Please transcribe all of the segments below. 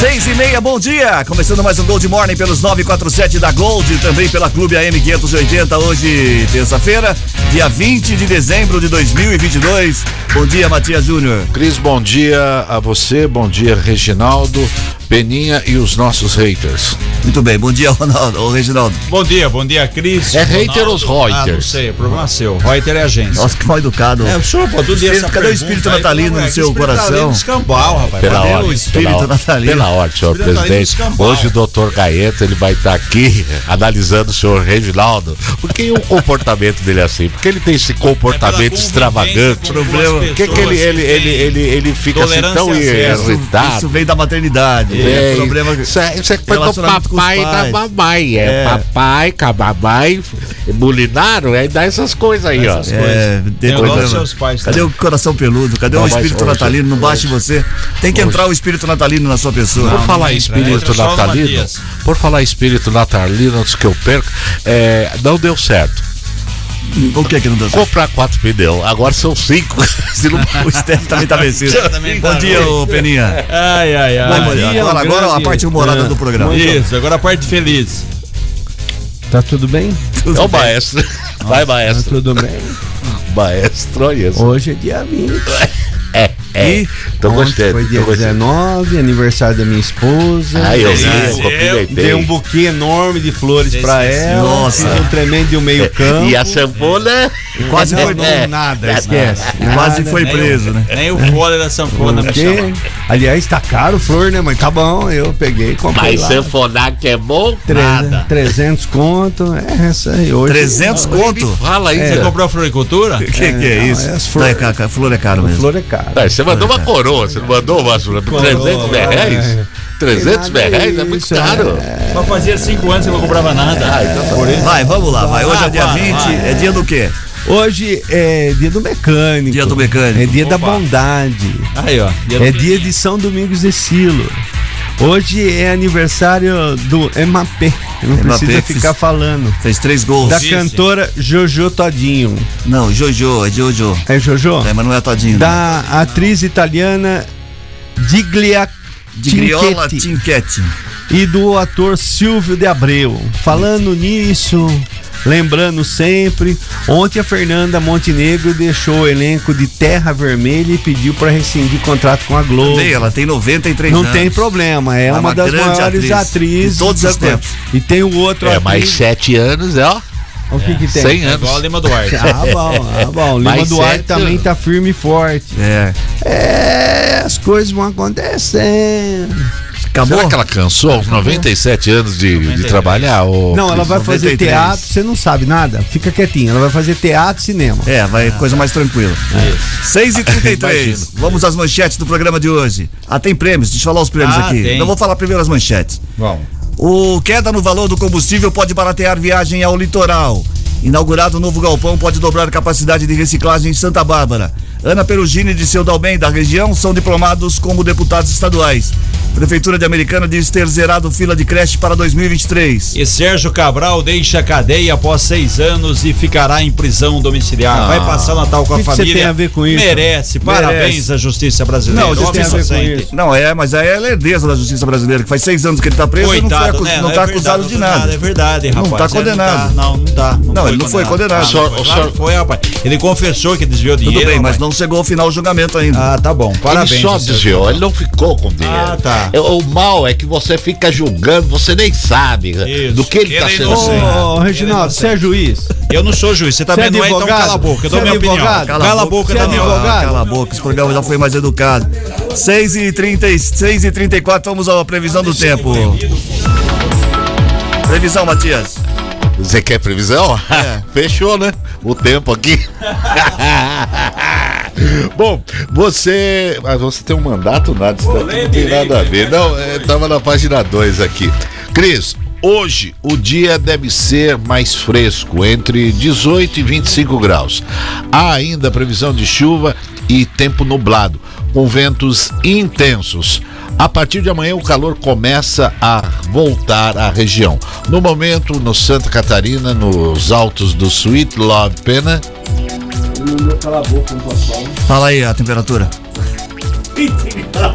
Seis e meia, bom dia! Começando mais um Gold Morning pelos 947 da Gold também pela Clube AM 580, hoje, terça-feira, dia 20 de dezembro de 2022. Bom dia, Matias Júnior. Cris, bom dia a você, bom dia, Reginaldo, Beninha e os nossos haters. Muito bem, bom dia, Ronaldo, ô, Reginaldo. Bom dia, bom dia, Cris. É hater ou. Reuters? Ah, não sei, problema seu. Reuter é agência. Nossa, que mal educado. É, o senhor pô, todo dia Espírito- cadê o espírito aí, natalino é no seu espírito coração? Escambau, rapaz. Pela Cadê ordem, o espírito pela, natalino? Pela ordem, senhor Espírito presidente. Hoje o doutor Gaeta ele vai estar aqui analisando o senhor Reginaldo. Por que o comportamento dele é assim? Porque ele tem esse comportamento convivência extravagante. Por que, que ele, ele, ele, ele, ele fica assim tão irritado? Isso veio da maternidade. É, Vem. problema. Isso é, isso é coisa do papai da mamãe. É, É. papai mamãe, bulinaram, aí dá essas coisas aí, ó. Essas É, tem Igual problema. seus pais Cadê o coração peludo? Cadê Não, o espírito hoje- natalino? Não baixe você. Tem que entrar o espírito natalino na sua pessoa. Por falar não entra, espírito natalino, por falar espírito natalino, antes que eu perca, é, não deu certo. O que é que não deu certo? Comprar quatro pneus, agora são cinco. Se não- O Steph também tá vencido. Também Bom tá dia, ô Peninha. Ai, ai, ai. Vai, Peninha. Agora, agora a parte humorada do programa. Isso, agora a parte feliz. Tá tudo bem? É o maestro. Vai, Tá maestro. tudo bem? Maestro, olha isso. Hoje é dia 20. É, é. E Ontem gostando. Foi dia tô gostando. 19, aniversário da minha esposa. Ai, eu vi, Feliz. eu cumprimentei. Dei um buquê enorme de flores pra ela. Nossa. Fiz um tremendo de um meio campo. E a sanfona? Quase foi, Não, É. nada, esquece. quase Nada. foi preso, né? Nem o fole da sanfona me Porque, chama. aliás, tá caro flor, né, mãe? Tá bom, eu peguei e comprei Mas lá. sanfonar que é bom? Tre- nada. 300 conto, é essa aí. Hoje, 300 conto? Fala aí, Você Zé. comprou a floricultura? O que, que é não, isso? é as Não, flores. é flor é caro A mesmo. flor é cara. Ah, Você mandou uma coroa, você não mandou uma 300 reais? 300 Nada reais é muito caro. Só fazia cinco anos que eu não comprava nada. Ah, então tá bom. Vai, vamos lá, vai. Hoje é dia vai, 20, vai. é dia do quê? Hoje é dia do mecânico. Dia do mecânico. É dia da Opa. bondade. Aí, ó. É dia de São Domingos de Silo. Hoje é aniversário do MAP. Não MAP precisa ficar fiz- falando. Fez três gols. Da cantora Jojo Todinho. Não, Jojo, é Jojo. É Jojo? É, mas não é todinho. não. Da atriz italiana Diglia Cinquetti Tinquete. e do ator Silvio de Abreu. Falando nisso, lembrando sempre, ontem a Fernanda Montenegro deixou o elenco de Terra Vermelha e pediu para rescindir contrato com a Globo. Também, ela tem 93 Não anos. tem problema, é É uma, uma das maiores atriz atrizes de todos os tempos. E tem o outro É, atriz- mais 7 anos, é, ó. O que que tem? 100 É anos. igual a Lima Duarte. Ah, bom, ah, bom. Lima Mais Duarte sete também anos. tá firme e forte. É. É, as coisas vão acontecendo. Acabou? Será que ela cansou aos 97 anos de, de 93. trabalhar? Ô, Não, ela vai fazer 93. teatro, você não sabe nada, fica quietinha. Ela vai fazer teatro e cinema. É, vai coisa mais tranquila. 6 e 33 Vamos às manchetes do programa de hoje. Ah, tem prêmios, deixa eu falar os prêmios Ah, aqui. tem. Eu vou falar primeiro as manchetes. Bom. O queda no valor do combustível pode baratear viagem ao litoral. Inaugurado o novo galpão pode dobrar a capacidade de reciclagem em Santa Bárbara. Ana Perugini e seu Dalben da região são diplomados como deputados estaduais. Prefeitura de Americana diz ter zerado fila de creche para 2023. E Sérgio Cabral deixa a cadeia após seis anos e ficará em prisão domiciliar. Vai passar o Natal com a que que você família. tem a ver com isso? Merece. Parabéns à justiça brasileira. Não, a Homem justiça- inocente. Não, é, mas aí é lerdeza da justiça brasileira, que faz seis anos que ele tá preso e não, foi Coitado, acu- né? não é tá verdade, acusado não de foi nada. É verdade, Não rapaz. tá É, condenado. Não, tá, não, não tá. Não, ele não foi condenado. Ah, O senhor- foi, o claro senhor- que foi, rapaz. Ele confessou que desviou Tudo dinheiro. bem, mas rapaz. Não chegou ao final o julgamento ainda. Ah, tá bom. Parabéns. ele só desviou, João. ele não ficou com dinheiro. Ah, tá. É, O mal é que você fica julgando, você nem sabe Isso. do que ele está Ele é sendo. Ô, Reginaldo, você é juiz? Eu não sou juiz, você Você é também não é, então advogado? cala a boca. Eu Você dou é minha opinião. advogado? Cala, a boca é também. advogado? Cala a boca, esse programa já foi mais educado. 6 e 30, 6 e 34 vamos à previsão do tempo. Previsão, Matias. Você quer previsão? É. Fechou, né? O tempo aqui. Bom, você. Mas você tem um mandato, nada, isso daqui não tem nada a ver. Não, é, tava na página 2 aqui. Cris, hoje o dia deve ser mais fresco, entre 18 e 25 graus. Há ainda previsão de chuva e tempo nublado, com ventos intensos. A partir de amanhã o calor começa a voltar à região. No momento, no Santa Catarina, nos altos do Sweet Love Pena, Fala aí a temperatura.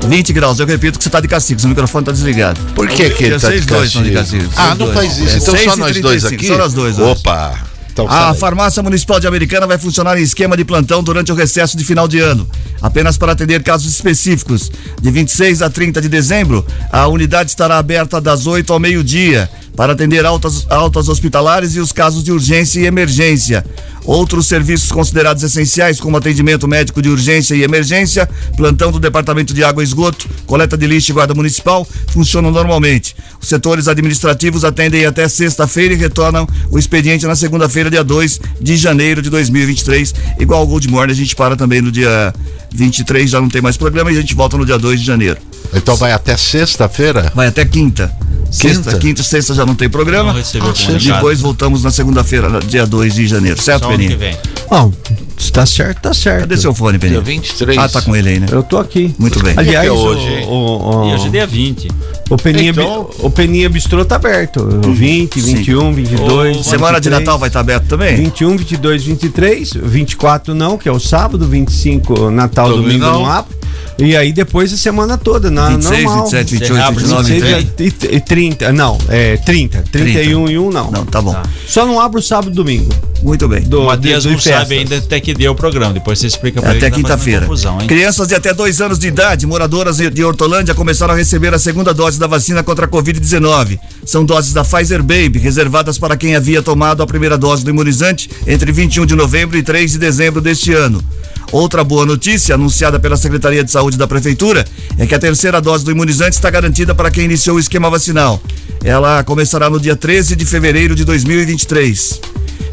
20 graus, eu repito que você tá de castigo, seu microfone tá desligado. por que que ele tá Vocês de de castigo? Ah, não dois. faz isso. É, Então 6 só nós dois 35, aqui? Só nós dois. Opa! Então, A farmácia municipal de Americana vai funcionar em esquema de plantão durante o recesso de final de ano. Apenas para atender casos específicos. De 26 a 30 de dezembro, a unidade estará aberta das 8 ao meio-dia para atender altas, altas hospitalares e os casos de urgência e emergência. Outros serviços considerados essenciais, como atendimento médico de urgência e emergência, plantão do Departamento de Água e Esgoto, coleta de lixo e guarda municipal, funcionam normalmente. Os setores administrativos atendem até sexta-feira e retornam o expediente na segunda-feira, dia 2 de janeiro de 2023. Igual o Gold Morning, a gente para também no dia 23, já não tem mais programa, e a gente volta no dia 2 de janeiro. Então vai até sexta-feira? Vai até quinta. Sexta, Quinta? quinta e sexta já não tem programa. Não comunicado. Depois voltamos na segunda-feira, dia 2 de janeiro, certo, Só Peninha? vem. Não, se tá certo, tá certo. Cadê seu fone, Peninha? Dia 23. Ah, tá com ele aí, né? Eu tô aqui. Muito bem. Aliás, é o- hoje, hein? o, o, E hoje é dia 20. o, Peninha, Então- o Peninha Bistrô tá aberto. O 20, Sim. 21, 22. Ô, Semana de 23, Natal vai estar aberto também? 21, 22, 23, 24 não, que é o sábado, 25 Natal, domingo Domingão. não abre. E aí depois a semana toda, na 26, normal. 27, 28, Você abre 29, 26 30. e, e 30, não, é 30, 31 e 1 não. Não, tá bom. Só não abre o sábado e domingo. Muito bem. Do, O Matias do- não do sabe festas. ainda até que deu o programa. Depois você explica pra É ele. até tá quinta-feira. Crianças de até dois anos de idade, moradoras de de Hortolândia, começaram a receber a segunda dose da vacina contra a Covid-19. São doses da Pfizer Baby, reservadas para quem havia tomado a primeira dose do imunizante entre 21 de novembro e 3 de dezembro deste ano. Outra boa notícia, anunciada pela Secretaria de Saúde da Prefeitura, é que a terceira dose do imunizante está garantida para quem iniciou o esquema vacinal. Ela começará no dia 13 de fevereiro de 2023.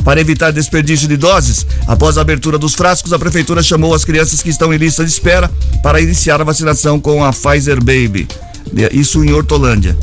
Para evitar desperdício de doses, após a abertura dos frascos, a prefeitura chamou as crianças que estão em lista de espera para iniciar a vacinação com a Pfizer Baby. Isso em Hortolândia.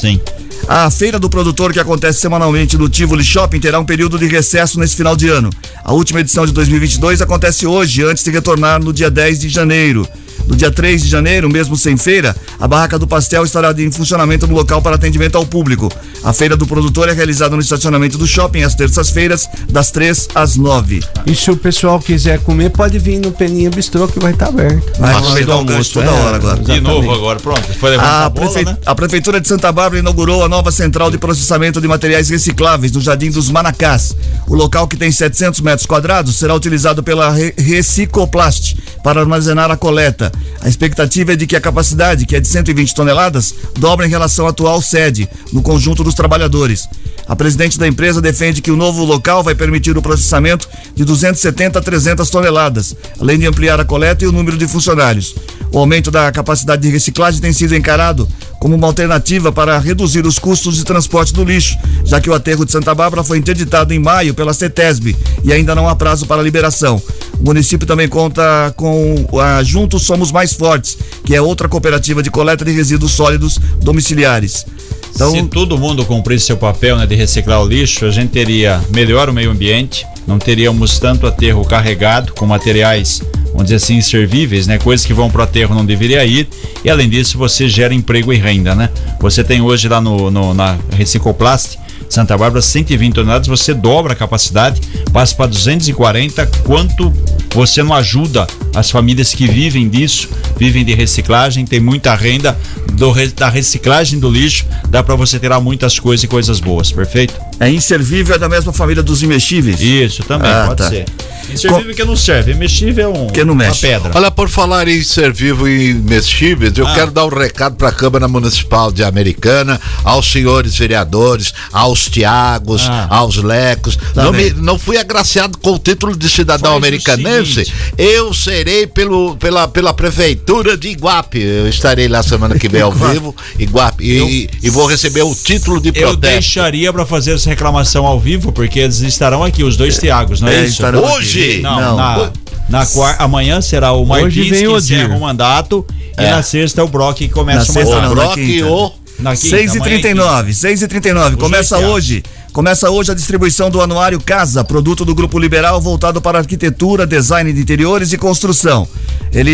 Sim. A feira do produtor, que acontece semanalmente no Tivoli Shopping, terá um período de recesso nesse final de ano. A última edição de 2022 acontece hoje, antes de retornar no dia 10 de janeiro. No dia 3 de janeiro, mesmo sem feira, a Barraca do Pastel estará em funcionamento no local para atendimento ao público. A feira do produtor é realizada no estacionamento do shopping às terças-feiras, das 3 às 9. E se o pessoal quiser comer, pode vir no Peninha Bistrô que vai estar aberto. Vai hora aproveitar do almoço, toda é, hora agora. De exatamente. novo agora, pronto. Foi A, a bola, prefe- né? a Prefeitura de Santa Bárbara inaugurou a nova central de processamento de materiais recicláveis no Jardim dos Manacás. O local, que tem 700 metros quadrados, será utilizado pela Re- Recicoplast para armazenar a coleta. A expectativa é de que a capacidade, que é de 120 toneladas, dobre em relação à atual sede, no conjunto dos trabalhadores. A presidente da empresa defende que o novo local vai permitir o processamento de 270 a 300 toneladas, além de ampliar a coleta e o número de funcionários. O aumento da capacidade de reciclagem tem sido encarado como uma alternativa para reduzir os custos de transporte do lixo, já que o aterro de Santa Bárbara foi interditado em maio pela CETESB e ainda não há prazo para liberação. O município também conta com a Juntos Somos Mais Fortes, que é outra cooperativa de coleta de resíduos sólidos domiciliares. Então, Se todo mundo cumprisse seu papel né, de reciclar o lixo, a gente teria melhor o meio ambiente, não teríamos tanto aterro carregado com materiais, vamos dizer assim, inservíveis, né? Coisas que vão para o aterro não deveria ir. E além disso, você gera emprego e renda, né? Você tem hoje lá no, no- na Recicoplast, Santa Bárbara, 120 toneladas, você dobra a capacidade, passa para 240, quanto você não ajuda as famílias que vivem disso, vivem de reciclagem, tem muita renda do, da reciclagem do lixo, dá para você tirar muitas coisas e coisas boas, perfeito? É inservível, é da mesma família dos imexíveis. Isso, também, Ah, pode tá. ser. Inservível que não serve, mexível é um, Que não uma mexe. pedra. Olha, por falar em ser vivo e mexíveis, eu Ah. quero dar um recado para a Câmara Municipal de Americana, aos senhores vereadores, aos Tiagos, Ah. aos Lecos. Tá não, me- não fui agraciado com o título de cidadão Faz americanense. Eu serei pelo, pela, pela prefeitura de Iguape. Eu estarei lá semana que vem ao vivo, Iguape, e, e vou receber o título de Eu protesto. deixaria para fazer essa reclamação ao vivo, porque eles estarão aqui, os dois Tiagos, não é, É, isso? estarão aqui. Hoje? Não, Não. na, na amanhã será o Martins Hoje que o encerra Odir. o mandato e na sexta é o Brock que começa Na o sexta mandato. não, O na Brock quinta. o. Na quinta, 6 e amanhã é 39 6 39 Os Começa hoje. Começa hoje a distribuição do Anuário Casa, produto do Grupo Liberal voltado para arquitetura, design de interiores e construção. Ele,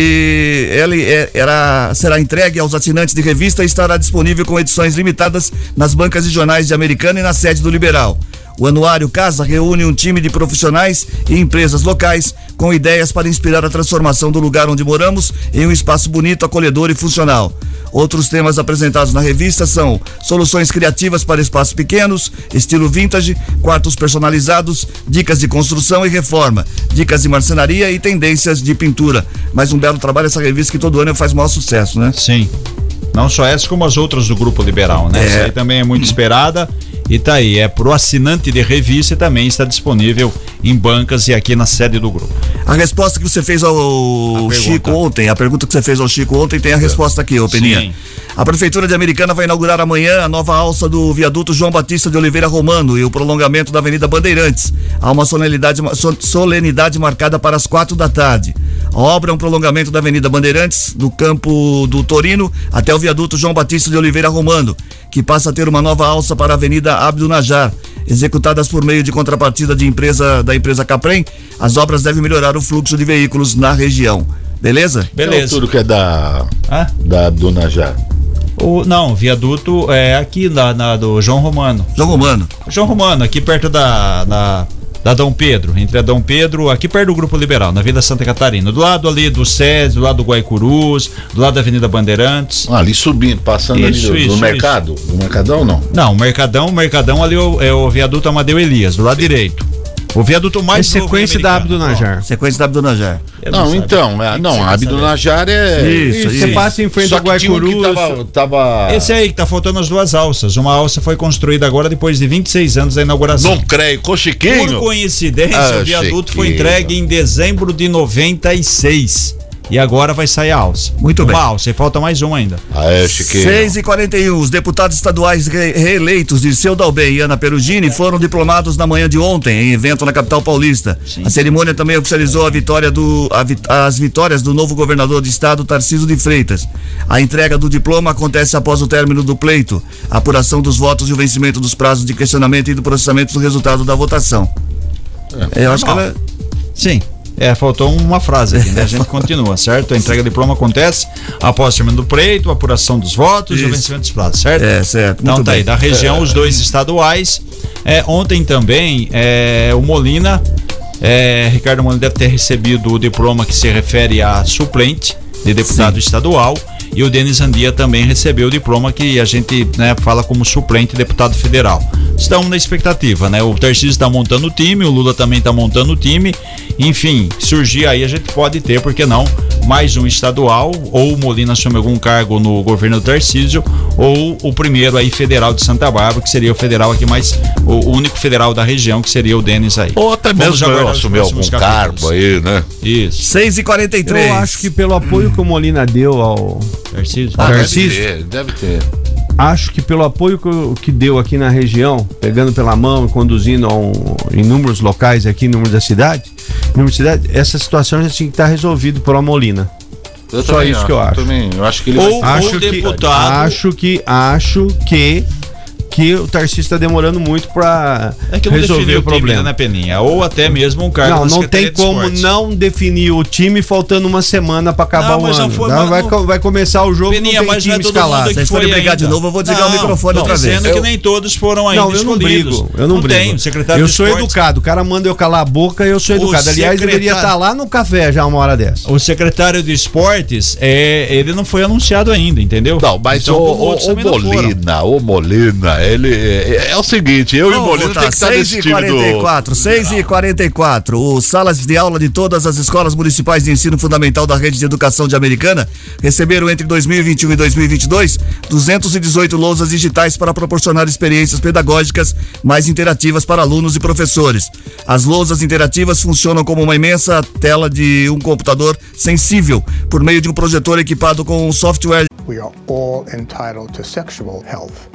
ele é- era, será entregue aos assinantes de revista e estará disponível com edições limitadas nas bancas de jornais de Americana e na sede do Liberal. O Anuário Casa reúne um time de profissionais e empresas locais com ideias para inspirar a transformação do lugar onde moramos em um espaço bonito, acolhedor e funcional. Outros temas apresentados na revista são soluções criativas para espaços pequenos, estilo vintage, quartos personalizados, dicas de construção e reforma, dicas de marcenaria e tendências de pintura. Mais um belo trabalho essa revista que todo ano faz maior sucesso, né? Sim. Não só essa, como as outras do Grupo Liberal, né? É. Essa aí também é muito esperada. E tá aí, é pro assinante de revista e também está disponível em bancas e aqui na sede do grupo. A resposta que você fez ao. Chico ontem, a pergunta que você fez ao Chico ontem tem a resposta aqui, ô Peninha. Sim. A Prefeitura de Americana vai inaugurar amanhã a nova alça do viaduto João Batista de Oliveira Romano e o prolongamento da Avenida Bandeirantes. Há uma solenidade, so- solenidade marcada para as quatro da tarde. A obra é um prolongamento da Avenida Bandeirantes, do campo do Torino até o viaduto João Batista de Oliveira Romano, que passa a ter uma nova alça para a Avenida Abdo Najar. Executadas por meio de contrapartida de empresa da empresa Caprem, as obras devem melhorar o fluxo de veículos na região. Beleza? Beleza. Tudo que é da, Ah, da Dona Já. o, não, o viaduto é aqui na, na- do João Romano. João Romano. João Romano, aqui perto da, da, da Dom Pedro, entre a Dom Pedro, aqui perto do Grupo Liberal, na Vila Santa Catarina. Do lado ali do SES, do lado do Guaicurus, do lado da Avenida Bandeirantes. Ah, ali subindo, passando ali Isso, do, do isso, mercado. Do mercadão não? Não, o Mercadão, o Mercadão ali é o, é o viaduto Amadeu Elias, do lado direito. O viaduto É mais em sequência da Americana. Abdo Najar. Sequência da Abdo Najar. Eu Não, sabe. então, é, não, a Abdo Najar é. Isso, Você passa em frente Só ao tinha um tava, tava- Esse aí que tá faltando as duas alças. Uma alça foi construída agora depois de 26 anos da inauguração. Não creio, com Por coincidência, Ah, o viaduto foi Chiquinho. entregue em dezembro de 96. E agora vai sair a alça. Muito uma bem. alça, e falta mais uma ainda. Ah, é, Chiquinho. 6 e 41 Os deputados estaduais re- reeleitos Dirceu Dalbem e Ana Perugini foram diplomados na manhã de ontem, em evento na capital paulista. A cerimônia também oficializou a vitória do, a as vitórias do novo governador de estado, Tarciso de Freitas. A entrega do diploma acontece após o término do pleito, a apuração dos votos e o vencimento dos prazos de questionamento e do processamento do resultado da votação. É, eu acho que ela. Sim. É, faltou uma frase aqui, né? A gente continua, certo? A entrega do diploma acontece após o término do pleito, a apuração dos votos e o Isso. vencimento dos prazos, certo? É, certo. Então Muito tá bem. aí, da região, os dois estaduais. É, ontem também, é, o Molina, é, Ricardo Molina deve ter recebido o diploma que se refere a suplente de deputado estadual. E o Denis Andia também recebeu o diploma que a gente né, fala como suplente deputado federal. Estamos na expectativa, né? O Tarcísio está montando o time, o Lula também está montando o time. Enfim, surgir aí a gente pode ter, por que não, mais um estadual, ou o Molina assume algum cargo no governo do Tarcísio, ou o primeiro aí federal de Santa Bárbara, que seria o federal aqui mais, o único federal da região, que seria o Denis aí. Ou até Vamos mesmo eu assumir algum capítulos. cargo aí, né? Isso, 6 e 43 Eu acho que pelo apoio que o Molina deu ao. Tarcísio. Ah, deve Tarcísio? ter, deve ter. Acho que pelo apoio que, o- que deu aqui na região, pegando pela mão e conduzindo um, em números locais aqui, em número da cidade, número de cidade, essa situação já tinha que estar resolvida por a Molina. Eu Só isso que eu acho. Também, eu acho que ele Ou- vai... Acho que, deputado- acho que acho que que o Tarcísio está demorando muito para É que não resolver definiu o problema. né, Peninha? Ou até mesmo um cargo Não, na não Secretaria tem de como não definir o time faltando uma semana para acabar Não, o ano. foi- Não, vai, não- vai começar o jogo Peninha, não tem é time escalado. foi forem brigar de ainda. novo, eu vou desligar o microfone outra vez. dizendo que nem todos foram ainda Não, eu não brigo. Eu não, brigo. tem, o secretário eu de sou esportes- educado. O cara manda eu calar a boca e eu sou O educado. Aliás, deveria estar lá no café já uma hora dessa. O secretário de esportes, é, ele não foi anunciado ainda, entendeu? Não, mas Então, o, o, o. Molina, o Molina, ele é, é o seguinte, eu e o Vamos voltar. tem que estar 6 nesse e time do... 44, 6 e 44. Os salas de aula de todas as escolas municipais de ensino fundamental da rede de educação de Americana receberam entre 2021 e 2022 218 lousas digitais para proporcionar experiências pedagógicas mais interativas para alunos e professores. As lousas interativas funcionam como uma imensa tela de um computador sensível por meio de um projetor equipado com um software We are all entitled to sexual health,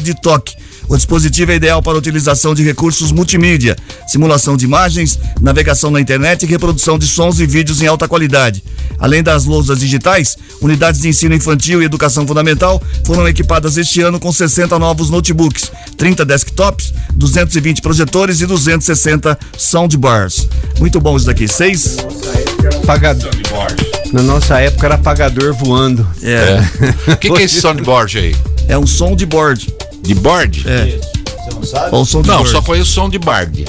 De toque. O dispositivo é ideal para a utilização de recursos multimídia, simulação de imagens, navegação na internet e reprodução de sons e vídeos em alta qualidade. Além das lousas digitais, unidades de ensino infantil e educação fundamental foram equipadas este ano com 60 novos notebooks, 30 desktops, 220 projetores e 260 soundbars. Muito bom isso daqui. Seis. Pagador. Na nossa época era pagador voando. É. O que, que é esse soundboard aí? É um som de board. De board? É. Você não sabe? Ou som de Não, board. só conheço som de board.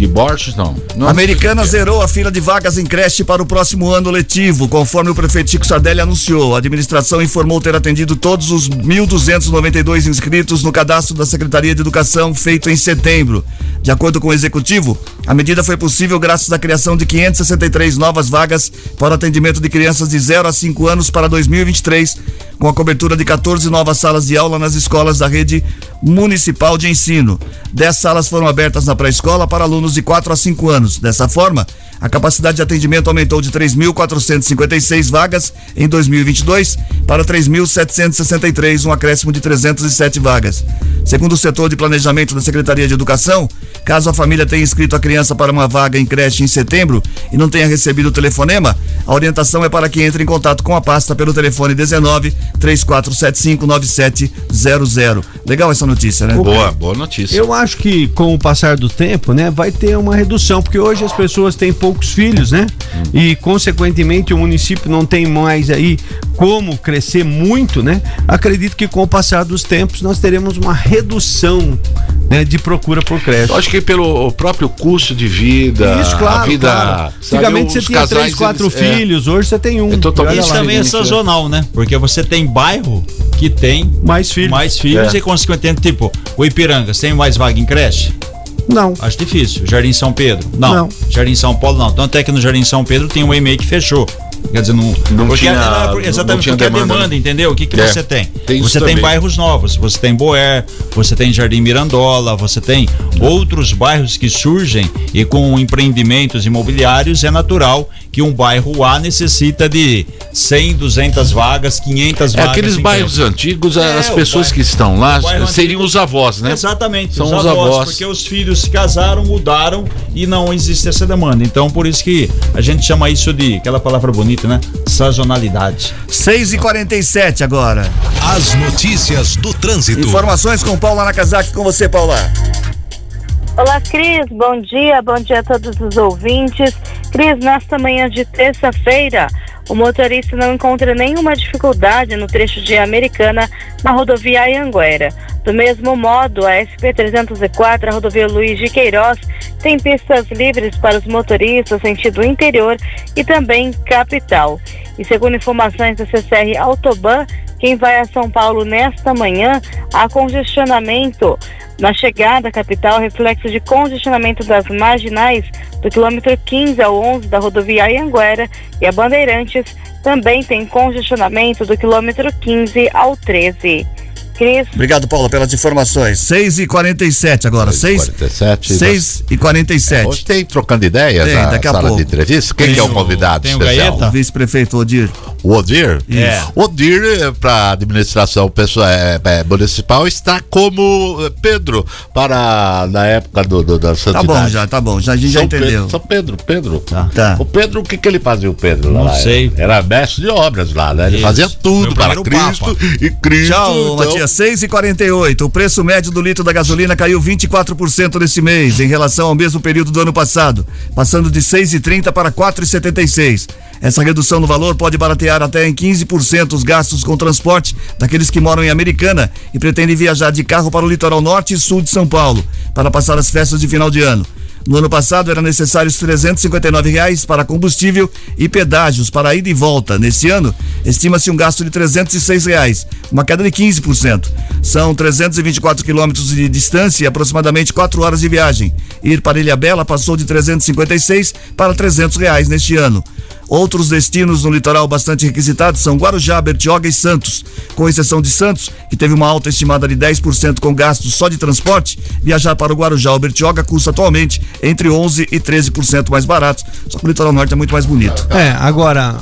De board, não. não Americana zerou a fila de vagas em creche para o próximo ano letivo, conforme o prefeito Chico Sardelli anunciou. A administração informou ter atendido todos os 1.292 inscritos no cadastro da Secretaria de Educação feito em setembro. De acordo com o executivo, a medida foi possível graças à criação de 563 novas vagas para o atendimento de crianças de 0 a 5 anos para 2023, com a cobertura de 14 novas salas de aula nas escolas da rede municipal de ensino. 10 salas foram abertas na pré-escola para alunos de 4 a 5 anos. Dessa forma, a capacidade de atendimento aumentou de 3.456 vagas em 2022 para 3.763, um acréscimo de 307 vagas. Segundo o setor de planejamento da Secretaria de Educação, caso a família tenha inscrito a criança para uma vaga em creche em setembro e não tenha recebido o telefonema, a orientação é para que entre em contato com a pasta pelo telefone 19 3475 9700. Legal essa notícia, né? Boa, boa notícia. Eu acho que com o passar do tempo, né, vai ter uma redução, porque hoje as pessoas têm poucos filhos, né? E consequentemente o município não tem mais aí como crescer muito, né? Acredito que com o passar dos tempos nós teremos uma redução né, de procura por creche. Eu acho que pelo próprio custo de vida, Isso, claro, a vida. claro. sabe, Antigamente você tinha três, quatro eles- é, filhos, hoje você tem um. É totalmente Isso também é gente. sazonal, né? Porque você tem bairro que tem mais filhos, mais filhos É. e consequentemente, tipo, o Ipiranga, você tem mais vaga em creche? Não. Acho difícil. Jardim São Pedro? Não. Não. Jardim São Paulo? Não. Tanto é que no Jardim São Pedro tem um e-mail que fechou. Quer dizer, não, Não porque tinha- não exatamente tinha porque demanda, a demanda, né? entendeu? O que, que É, você tem? tem você tem também. bairros novos, você tem Boer, você tem Jardim Mirandola, você tem outros bairros que surgem e com empreendimentos imobiliários é natural que um bairro A necessita de 100, 200 vagas, 500 É vagas. aqueles bairros antigos, É, as o pessoas bairro- que estão lá seriam antigo- os avós, né? Exatamente, São os, os avós, avós. porque os filhos se casaram, mudaram e não existe essa demanda. Então, por isso que a gente chama isso de aquela palavra bonita, né? Sazonalidade. 6 e 47 agora. As notícias do trânsito. Informações com Paula Nakazaki, com você, Paula. Olá, Cris. Bom dia. Bom dia a todos os ouvintes. Cris, nesta manhã de terça-feira, o motorista não encontra nenhuma dificuldade no trecho de Americana na rodovia Anhanguera. Do mesmo modo, a SP-304, a rodovia Luiz de Queiroz, tem pistas livres para os motoristas sentido interior e também capital. E segundo informações da CCR Autoban, quem vai a São Paulo nesta manhã, há congestionamento na chegada à capital, reflexo de congestionamento das marginais do quilômetro 15 ao 11 da rodovia Anhanguera e a Bandeirantes também tem congestionamento do quilômetro 15 ao 13. Cris. Obrigado, Paula, pelas informações. 6 e 47 agora. 6 47. 6 e 47 Hoje tem trocando ideias Tem, na daqui a sala pouco. de entrevista. Quem que é o o- convidado tem o especial? Gaeta? O vice-prefeito Odir. O Odir? É. O Odir, para a administração pessoal, é, é, municipal, está como eh, Pedro para na época do, do- da Tá santidade. bom já, tá bom. Já, a gente já São entendeu. Pedro, São Pedro, Pedro. Tá. O Pedro, o que, que ele fazia, o Pedro? Não lá? sei. Era mestre de obras lá, né? Ele Isso. fazia tudo Foi para o Cristo e Cristo. Tchau, então- Matias. 6 e 48 O preço médio do litro da gasolina caiu 24% nesse mês, em relação ao mesmo período do ano passado, passando de 6,30 para 4,76. Essa redução no valor pode baratear até em 15% os gastos com transporte daqueles que moram em Americana e pretendem viajar de carro para o litoral norte e sul de São Paulo para passar as festas de final de ano. No ano passado era necessários 359 reais para combustível e pedágios para ida e volta. Neste ano, estima-se um gasto de 306 reais, uma queda de 15%. São 324 quilômetros de distância e aproximadamente 4 horas de viagem. Ir para Ilha Bela passou de 356 para 300 reais neste ano. Outros destinos no litoral bastante requisitados são Guarujá, Bertioga e Santos. Com exceção de Santos, que teve uma alta estimada de 10% com gastos só de transporte, viajar para o Guarujá ou Bertioga custa atualmente entre 11% e 13% mais barato. Só que o litoral norte é muito mais bonito. É, agora,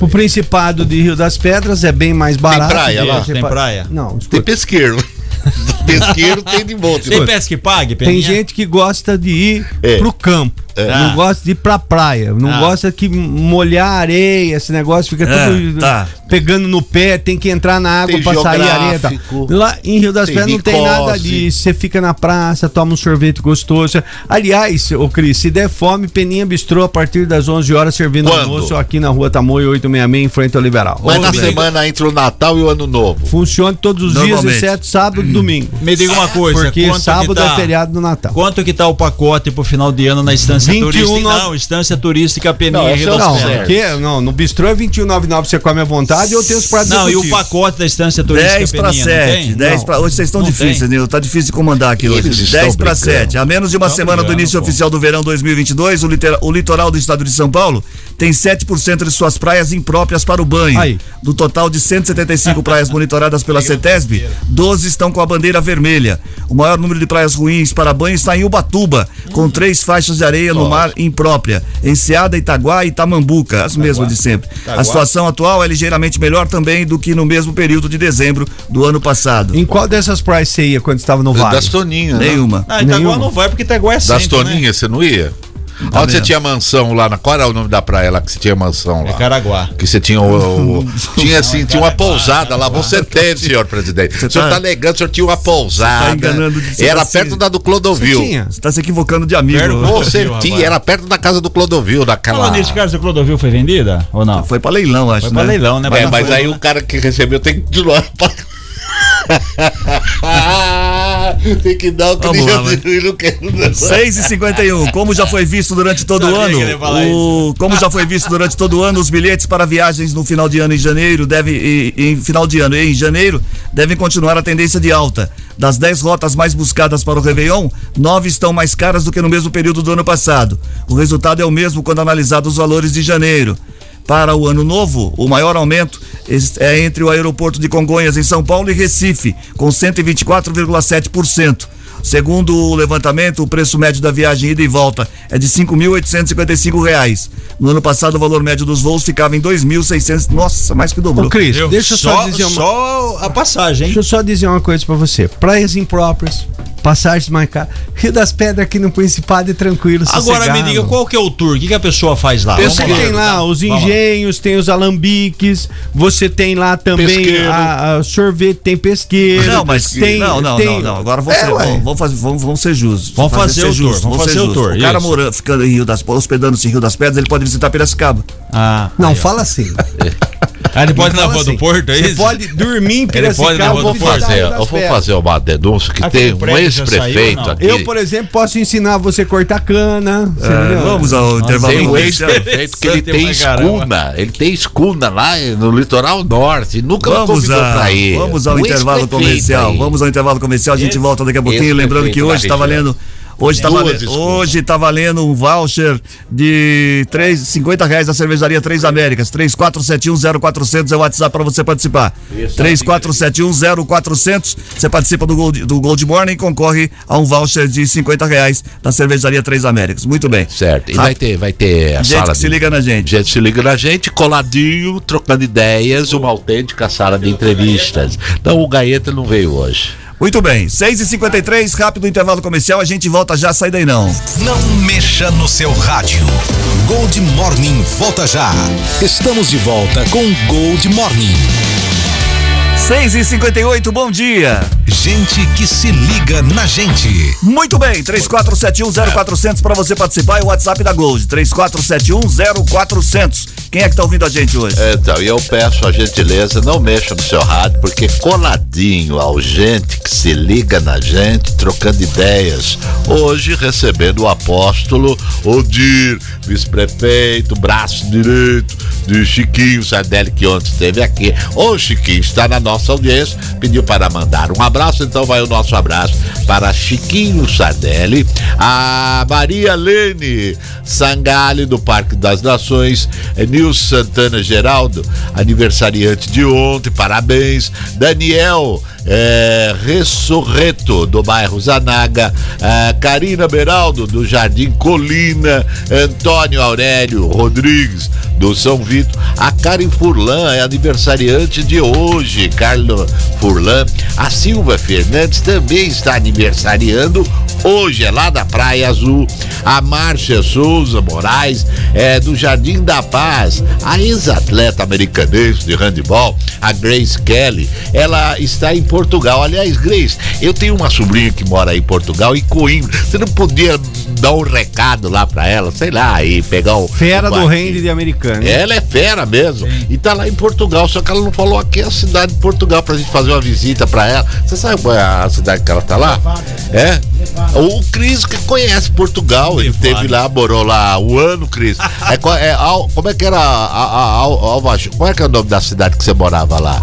o Principado de Rio das Pedras é bem mais barato. praia do lá? Tem praia? Não, Tem pesqueiro. pesqueiro tem de monte. Tem pesca que pague, Tem gente que gosta de ir É. pro campo. É. Não Ah. gosta de ir pra praia. Não Ah. gosta que molhar a areia, esse negócio fica É, tudo tá. pegando no pé, tem que entrar na água Tem pra sair a areia. geográfico. Lá em Rio das Pedras não tem nada disso. Você fica na praça, toma um sorvete gostoso. Aliás, ô Cris, se der fome, Peninha Bistrô a partir das 11 horas servindo Quando? almoço aqui na rua Tamoio 866 em frente ao Liberal. Mas Ô, na Rodrigo. semana entre o Natal e o Ano Novo. Funciona todos os dias, exceto sábado e domingo. Me diga uma coisa. Porque sábado que tá, é feriado do Natal. Quanto que tá o pacote pro final de ano na estância 21 turística? no- Não, estância turística Peninha Não, esse é o Não, não, no bistrô é 21,99 você come à vontade ou tem os pratos Não, e o pacote da estância turística 10 para Peninha, não 7. tem? 10 Não. pra, hoje vocês estão Não difíceis, tem. Nil. Tá difícil de comandar aqui hoje. Eles estão 10 para brincando. 7. A menos de uma semana do início pô. oficial do verão 2022, o, litera- o litoral do estado de São Paulo tem 7% de suas praias impróprias para o banho. Aí. Do total de 175 praias monitoradas pela CETESB, 12 estão com a bandeira vermelha. O maior número de praias ruins para banho está em Ubatuba, com três faixas de areia no mar imprópria. Enseada, Itaguá e Itamambuca, as mesmas de sempre. A situação atual é ligeiramente melhor também do que no mesmo período de dezembro do ano passado. Em qual dessas praias você ia quando estava no vale? Das Toninhas. né? Nenhuma. Ah, Itaguá Nenhuma. não vai porque Itaguá é Das centro, né? Toninhas, você não ia? Tá Onde você vendo? tinha mansão lá? Na, qual era o nome da praia lá que você tinha mansão lá? É Caraguá. Que você tinha o. o- tinha assim, tinha uma pousada lá. Você tem, senhor presidente. O senhor tá- tá negando, o senhor tinha uma pousada. tá enganando de Era assim. perto da do Clodovil. Você tinha? Você tá se equivocando de amigo. Perto- Você tinha, era perto da casa do Clodovil, daquela. Falando nisso, casa do Clodovil foi vendida ou não? Foi pra leilão, acho, Foi pra né? leilão, né? É, não mas foi, aí né? o cara que recebeu tem que continuar. tem que dar o que Vamos lá, vai. não quer. 6 e 51 como já foi visto durante todo o ano, o, como já foi visto durante todo o ano, os bilhetes para viagens no final de ano em janeiro devem, e- em final de ano e em janeiro devem continuar a tendência de alta. Das 10 rotas mais buscadas para o Réveillon, nove estão mais caras do que no mesmo período do ano passado. O resultado é o mesmo quando analisado os valores de janeiro. Para o ano novo, o maior aumento é entre o aeroporto de Congonhas em São Paulo e Recife, com 124,7%. Segundo o levantamento, o preço médio da viagem ida e volta é de 5.855 reais. No ano passado, o valor médio dos voos ficava em 2.600. Nossa, mais que dobrou. Ô, Cris, deixa eu só, dizer uma... Só a passagem, hein? Deixa eu só dizer uma coisa pra você. Praias impróprias, Passagens mais caras. Rio das Pedras aqui no Principado é tranquilo. Agora me diga qual que é o tour, o que, que a pessoa faz lá? Você tem lá os Vamos engenhos, tem os alambiques, você tem lá também a, a sorvete, tem pesqueiro. Não, mas tem, não, não, tem- não, não. Agora vamos, É. vamos, fazer, vamos, vamos ser justos. Vamos fazer o ser tour, vamos ser fazer o tour, O cara morando, ficando em Rio das hospedando-se em Rio das Pedras, ele pode visitar Piracicaba. Ah, Não, fala assim. Ah, ele pode ir na rua do assim, Porto, é isso? pode dormir em Ele pode ir na Piracicaba. rua do Porto. Fazer, eu vou fazer uma denúncia que Aquele tem um ex-prefeito aqui. Eu, por exemplo, posso ensinar você a cortar cana. É, vamos ao intervalo Tem um comercial. ex-prefeito que ele tem escuna. Ele tem escuna lá no litoral norte. Nunca Vamos, convidou a, pra ir. vamos ao O intervalo comercial. aí. Vamos ao intervalo comercial. A gente volta daqui a pouquinho. Lembrando que hoje está região. valendo. Hoje está valendo, hoje tá valendo um voucher de três, 50 reais da cervejaria Três Américas. 34710400 é o WhatsApp para você participar. 34710400. Você participa do Gold, do Gold Morning e concorre a um voucher de 50 reais da cervejaria Três Américas. Muito bem. Certo. E vai ter, vai ter a Gente sala que se liga na gente. Gente se liga na gente, coladinho, trocando ideias, uma autêntica sala de entrevistas. Então o Gaeta não veio hoje. Muito bem. 6h53, rápido intervalo comercial. A gente volta já. Sai daí não. Não mexa no seu rádio. Gold Morning volta já. Estamos de volta com Gold Morning. 6 e 58 bom dia. Gente que se liga na gente. Muito bem, 34710400 para você participar e o WhatsApp da Gold, 34710400. Quem é que tá ouvindo a gente hoje? Então, e eu peço a gentileza, não mexa no seu rádio, porque coladinho ao gente que se liga na gente, trocando ideias. Hoje recebendo o apóstolo Odir, vice-prefeito, braço direito de Chiquinho Sardelli, que ontem esteve aqui. Ô Chiquinho, está na nossa audiência, pediu para mandar um abraço, então vai o nosso abraço para Chiquinho Sardelli, a Maria Lene Sangali do Parque das Nações, é Nilson Santana Geraldo, aniversariante de ontem, parabéns. Daniel é, Ressorreto, do bairro Zanaga, é, Karina Beraldo, do Jardim Colina, Antônio Aurélio Rodrigues, do São Vito, a Karen Furlan é aniversariante de hoje, Carlos Furlan, a Silva Fernandes também está aniversariando. Hoje, é lá da Praia Azul, a Márcia Souza Moraes é do Jardim da Paz, a ex-atleta americanense de handebol, a Grace Kelly, ela está em Portugal. Aliás, Grace, eu tenho uma sobrinha que mora em Portugal, em Coimbra. Você não podia dar um recado lá pra ela, sei lá, e pegar o. Fera o do rende de americano. Ela é fera mesmo. E tá lá em Portugal, só que ela não falou aqui a cidade de Portugal pra gente fazer uma visita pra ela. Você sabe qual é a cidade que ela tá lá? É? O Cris que conhece Portugal, ele teve lá, morou lá um ano, Cris. É, qual- é, como é que era a, a, a, Al- Alva- Qual é que é o nome da cidade que você morava lá?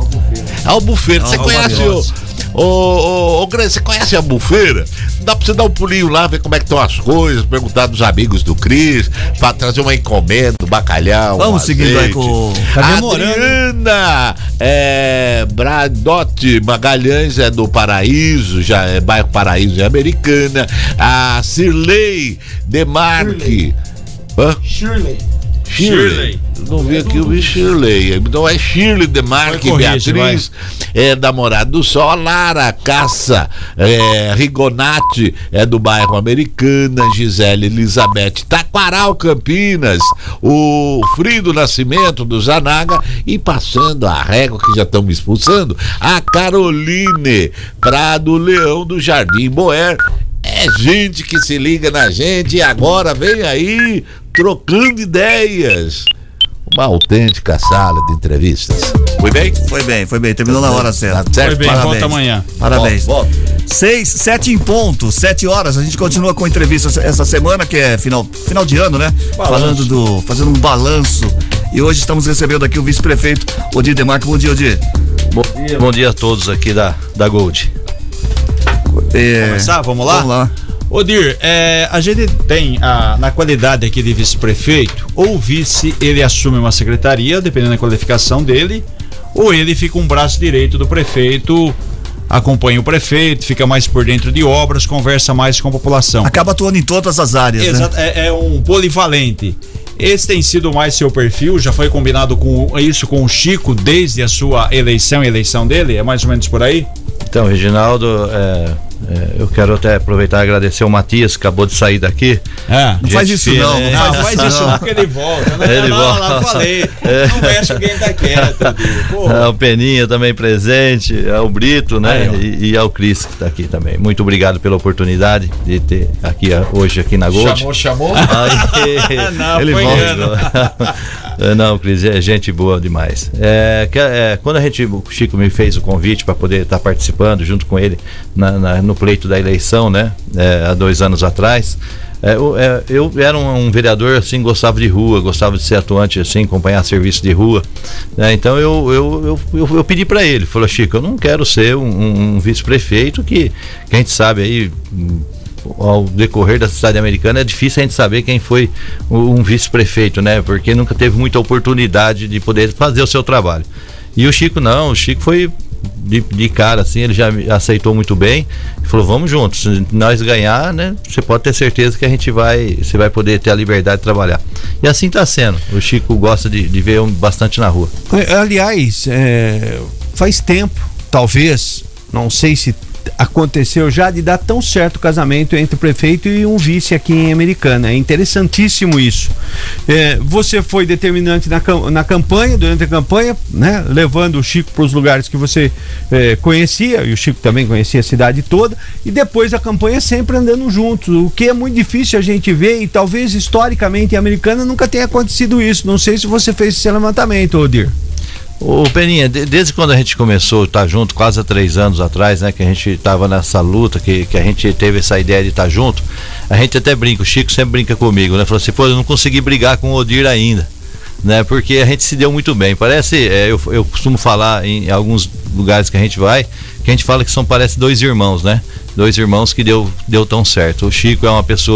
Albufeira. Você conhece o. Ô, ô, ô, Grace, você conhece a bufeira? Dá pra você dar um pulinho lá, ver como é que estão as coisas, perguntar dos amigos do Cris, pra trazer uma encomenda, um bacalhau. Vamos um seguindo aí com- Tá demorando, Adriana é, Bradotti Magalhães é do Paraíso, já é bairro Paraíso, é americana. A Cirlei Demarque. Hã? Shirley. Shirley. Não vi aqui, eu vi Shirley. Então é Shirley Demarque corrige, Beatriz, é da Morada do Sol. A Lara Caça é, Rigonati é do bairro Americana. Gisele Elizabeth Taquaral Campinas. O Frido Nascimento do Zanaga. E passando a régua que já estão me expulsando, a Caroline Prado Leão do Jardim Boer. É gente que se liga na gente e agora vem aí trocando ideias. Uma autêntica sala de entrevistas. Foi bem? Foi bem, foi bem. Terminou na hora certa. Tá certo? Foi bem, Parabéns. volta amanhã. Parabéns. Volta, Seis, sete em ponto, sete horas. A gente continua com entrevistas essa semana, que é final, final de ano, né? Falando do. fazendo um balanço. E hoje estamos recebendo aqui o vice-prefeito Odir Demarco. Bom dia, Odir. Bom dia, bom dia a todos aqui da, da Gold. É, Começar? Vamos lá? Vamos lá. Odir, é, a gente tem a- na qualidade aqui de vice-prefeito, ou vice ele assume uma secretaria, dependendo da qualificação dele, ou ele fica um braço direito do prefeito, acompanha o prefeito, fica mais por dentro de obras, conversa mais com a população. Acaba atuando em todas as áreas, né? Exato, é, é um polivalente. Esse tem sido mais seu perfil, já foi combinado com isso com o Chico desde a sua eleição, eleição dele, é mais ou menos por aí? Então, Reginaldo, é, É, eu quero até aproveitar e agradecer o Matias, que acabou de sair daqui. É, não faz isso fina, não, né? não, não faz isso não, porque ele volta. Né? Ele não, volta. Lá, falei. É. Não mexe quem tá quieto. É, o Peninha também presente, é o Brito, né? Aí, e, e ao Cris que está aqui também. Muito obrigado pela oportunidade de ter aqui a- hoje aqui na Gold. Chamou, chamou? Aí, Não, ele volta. É, Não, Cris, é gente boa demais. É, é, quando a gente, o Chico me fez o convite para poder estar participando junto com ele na- na- no pleito da eleição, né? é, há dois anos atrás. é, o- é, eu era um, um vereador assim, gostava de rua, gostava de ser atuante assim, acompanhar serviço de rua. né? Então eu, eu, eu, eu, eu pedi para ele, falou Chico, eu não quero ser um, um- vice-prefeito que, que a gente sabe aí ao decorrer da cidade americana é difícil a gente saber quem foi um vice-prefeito, né? Porque nunca teve muita oportunidade de poder fazer o seu trabalho. E o Chico não, o Chico foi de, de cara assim, ele já aceitou muito bem falou: "Vamos juntos, se nós ganhar, né? Você pode ter certeza que a gente vai, você vai poder ter a liberdade de trabalhar". E assim está sendo. O Chico gosta de, de ver eu bastante na rua. É, Aliás, é, faz tempo, talvez, não sei se aconteceu já de dar tão certo o casamento entre o prefeito e um vice aqui em Americana. É interessantíssimo isso. É, você foi determinante na, na campanha, durante a campanha, né, levando o Chico para os lugares que você é, conhecia, e o Chico também conhecia a cidade toda, e depois a campanha sempre andando juntos, o que é muito difícil a gente ver, e talvez historicamente em Americana nunca tenha acontecido isso. Não sei se você fez esse levantamento, Odir. Ô Peninha, de- desde quando a gente começou a estar junto, quase há três anos atrás, né? Que a gente estava nessa luta, que, que a gente teve essa ideia de estar junto, a gente até brinca, o Chico sempre brinca comigo, né? Falou assim, pô, eu não consegui brigar com o Odir ainda. Né, porque a gente se deu muito bem. Parece, é, eu, eu costumo falar em alguns lugares que a gente vai, que a gente fala que são, parece dois irmãos, né? Dois irmãos que deu, deu tão certo. O Chico é uma pessoa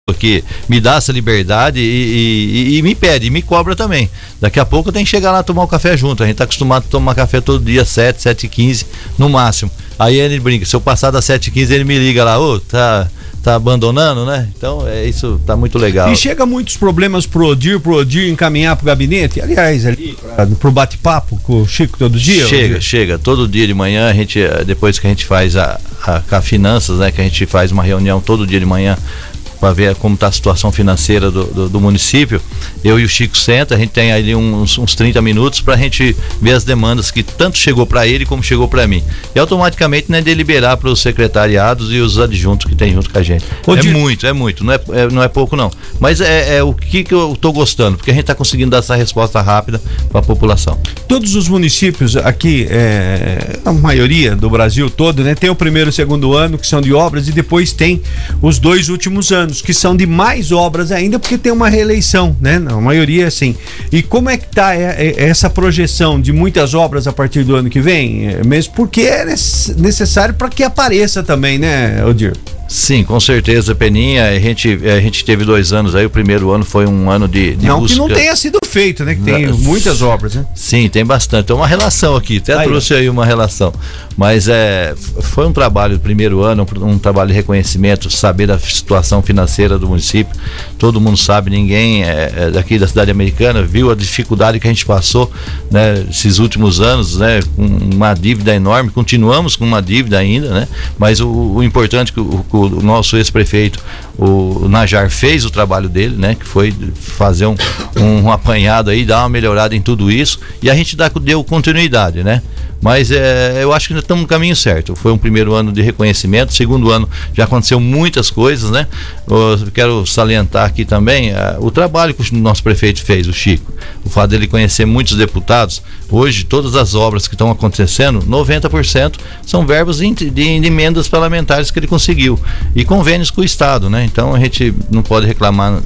Que me dá essa liberdade e, e- e me pede, e me cobra também. Daqui a pouco eu tenho que chegar lá tomar um café junto. A gente tá acostumado a tomar café todo dia, 7, 7 e 15 no máximo. Aí ele brinca, se eu passar das 7 e 15 ele me liga lá, ô, tá, tá abandonando, né? Então é isso, tá muito legal. E chega muitos problemas pro Odir, pro Odir encaminhar pro gabinete. Aliás, ali pra, pro bate-papo com o Chico todo dia. Chega, Odir. chega. Todo dia de manhã, a gente, eh, depois que a gente faz a, a, a finanças, né? Que a gente faz uma reunião todo dia de manhã para ver como está a situação financeira do, do, do município. Eu e o Chico senta, a gente tem ali uns, uns 30 minutos para a gente ver as demandas que tanto chegou para ele como chegou para mim. E automaticamente né, deliberar para os secretariados e os adjuntos que tem junto com a gente. Ô, é muito, é muito, não é, é- não é pouco não. Mas é, é o que, que eu estou gostando, porque a gente está conseguindo dar essa resposta rápida para a população. Todos os municípios aqui, é, a maioria do Brasil todo, né? Tem o primeiro e o segundo ano, que são de obras, e depois tem os dois últimos anos, que são de mais obras ainda, porque tem uma reeleição, né? A maioria, assim. E como é que tá é, é, essa projeção de muitas obras a partir do ano que vem? É, mesmo porque é nece- necessário para que apareça também, né, Odir? Sim, com certeza, Peninha. A gente, a gente teve dois anos aí. O primeiro ano foi um ano de, de não busca. que não tenha sido feito, né? Que tem muitas obras, né? Sim, tem bastante. Tem uma relação aqui. Até Aí, trouxe aí uma relação. Mas é, foi um trabalho do primeiro ano, um, trabalho de reconhecimento, saber da situação financeira do município. Todo mundo sabe, ninguém é, é daqui da cidade americana viu a dificuldade que a gente passou né, esses últimos anos, né? Com uma dívida enorme. Continuamos com uma dívida ainda, né? Mas o, o importante é que o- o nosso ex-prefeito, o Najar, fez o trabalho dele, né? Que foi fazer um, um apanhado aí, dar uma melhorada em tudo isso. E a gente dá, deu continuidade, né? Mas é, eu acho que ainda estamos no caminho certo. Foi um primeiro ano de reconhecimento, segundo ano já aconteceu muitas coisas, né? Eu quero salientar aqui também ah, o trabalho que o nosso prefeito fez, o Chico. O fato dele conhecer muitos deputados. Hoje, todas as obras que estão acontecendo, 90% são verbos de- de emendas parlamentares que ele conseguiu. E convênios com o Estado, né? Então a gente não pode reclamar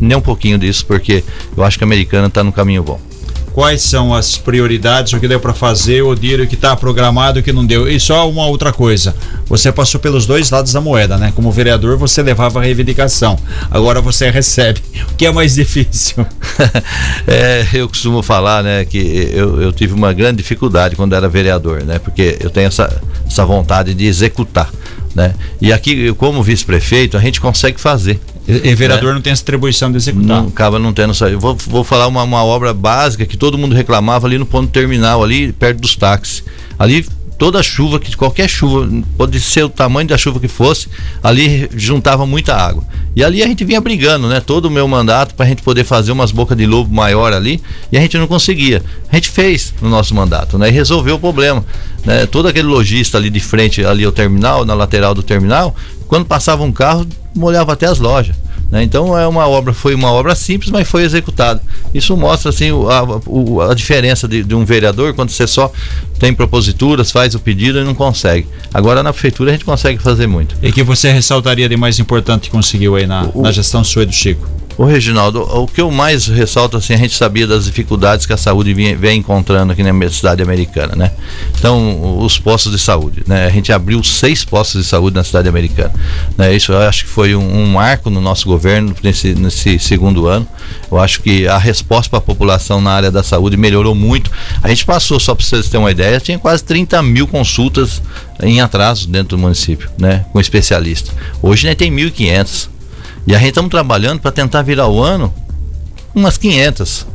nem um pouquinho disso, porque eu acho que a americana está no caminho bom. quais são as prioridades, o que deu para fazer, o dinheiro que está programado, o que não deu. E só uma outra coisa, você passou pelos dois lados da moeda, né? Como vereador, você levava a reivindicação. Agora você recebe. O que é mais difícil? é, eu costumo falar, né, que eu, eu tive uma grande dificuldade quando era vereador, né? Porque eu tenho essa, essa vontade de executar. Né? E aqui, como vice-prefeito, a gente consegue fazer. E, e vereador né? não tem essa atribuição de executar. Não, acaba não tendo essa. Vou, vou falar uma, uma obra básica que todo mundo reclamava ali no ponto terminal, ali perto dos táxis. Ali toda chuva, que qualquer chuva, pode ser o tamanho da chuva que fosse, ali juntava muita água. E ali a gente vinha brigando, né? Todo o meu mandato para a gente poder fazer umas bocas de lobo maior ali, e a gente não conseguia. A gente fez no nosso mandato, né? E resolveu o problema. Né? Todo aquele lojista ali de frente ali ao terminal, na lateral do terminal, quando passava um carro, molhava até as lojas. Né? Então é uma obra, foi uma obra simples, mas foi executada. Isso mostra assim a, a diferença de, de, um vereador quando você só tem proposituras, faz o pedido e não consegue. Agora na prefeitura a gente consegue fazer muito. E que você ressaltaria de mais importante que conseguiu aí na, o, na gestão sua e do Chico? Ô Reginaldo, o que eu mais ressalto assim, a gente sabia das dificuldades que a saúde vem, vem encontrando aqui na cidade americana, né? Então, os postos de saúde, né? A gente abriu seis postos de saúde na cidade americana, né? Isso eu acho que foi um, um marco no nosso governo nesse, nesse segundo ano. Eu acho que a resposta para a população na área da saúde melhorou muito. A gente passou, só para vocês terem uma ideia, tinha quase 30 mil consultas em atraso dentro do município, né? Com especialista. Hoje né, tem 1.500. E a gente estamos trabalhando para tentar virar o ano umas 500.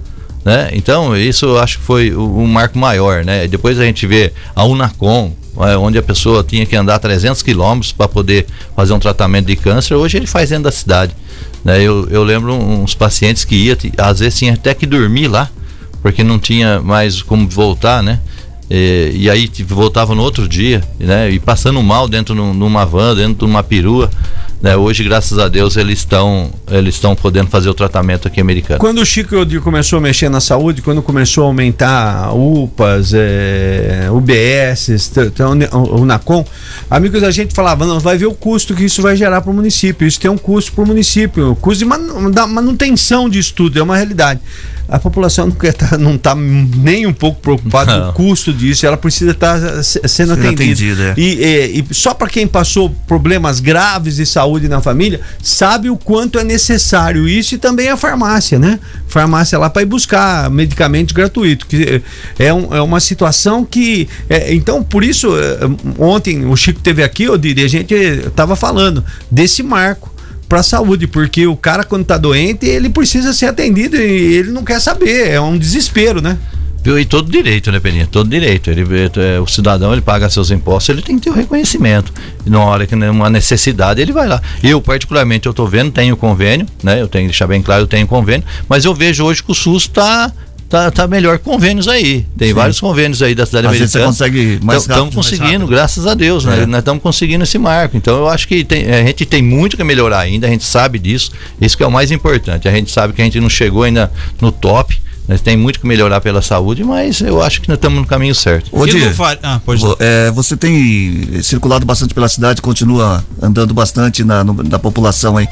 Né? Então, isso eu acho que foi um marco maior. Né? Depois a gente vê a Unacom, é, onde a pessoa tinha que andar 300 quilômetros para poder fazer um tratamento de câncer, hoje ele faz dentro da cidade. Né? Eu, eu lembro uns pacientes que ia, às vezes tinha até que dormir lá, porque não tinha mais como voltar, né? E, e aí voltava no outro dia, né? E passando mal dentro de numa van, dentro de uma perua. Né? Hoje, graças a Deus, eles estão eles estão podendo fazer o tratamento aqui americano. Quando o Chico começou a mexer na saúde, quando começou a aumentar UPAs, é, UBS, o NACOM, amigos, a gente falava, não, vai ver o custo que isso vai gerar para o município. Isso tem um custo para o município, custo de manutenção de estudo, é uma realidade a população não está não tá nem um pouco preocupada com o custo disso, ela precisa estar tá sendo atendida. atendida é. e, e, e, só para quem passou problemas graves de saúde na família, sabe o quanto é necessário isso e também a farmácia, né? Farmácia lá para ir buscar medicamentos gratuitos, que é, um, é uma situação que. É, então, por isso, é, ontem o Chico teve aqui, eu diria, a gente estava falando desse marco para a saúde, porque o cara quando tá doente, ele precisa ser atendido e ele não quer saber, é um desespero, né? Viu? E todo direito, né, Peninha? Todo direito. Ele, é, o cidadão, ele paga seus impostos, ele tem que ter o reconhecimento. E na hora que uma necessidade, ele vai lá. Eu, particularmente, eu tô vendo, tenho convênio, né? Eu tenho que deixar bem claro, eu tenho convênio, mas eu vejo hoje que o SUS está tá, tá melhor convênios aí. Tem Sim. vários convênios aí da cidade Às americana. Você consegue mais Estamos conseguindo, graças a Deus, né? é. Nós estamos conseguindo esse marco. Então eu acho que tem, a gente tem muito que melhorar ainda, a gente sabe disso. Isso que é o mais importante. A gente sabe que a gente não chegou ainda no top. Nós tem muito que melhorar pela saúde, mas eu acho que nós estamos no caminho certo. Ô, ah, é, você tem circulado bastante pela cidade, continua andando bastante na, no, na população aí.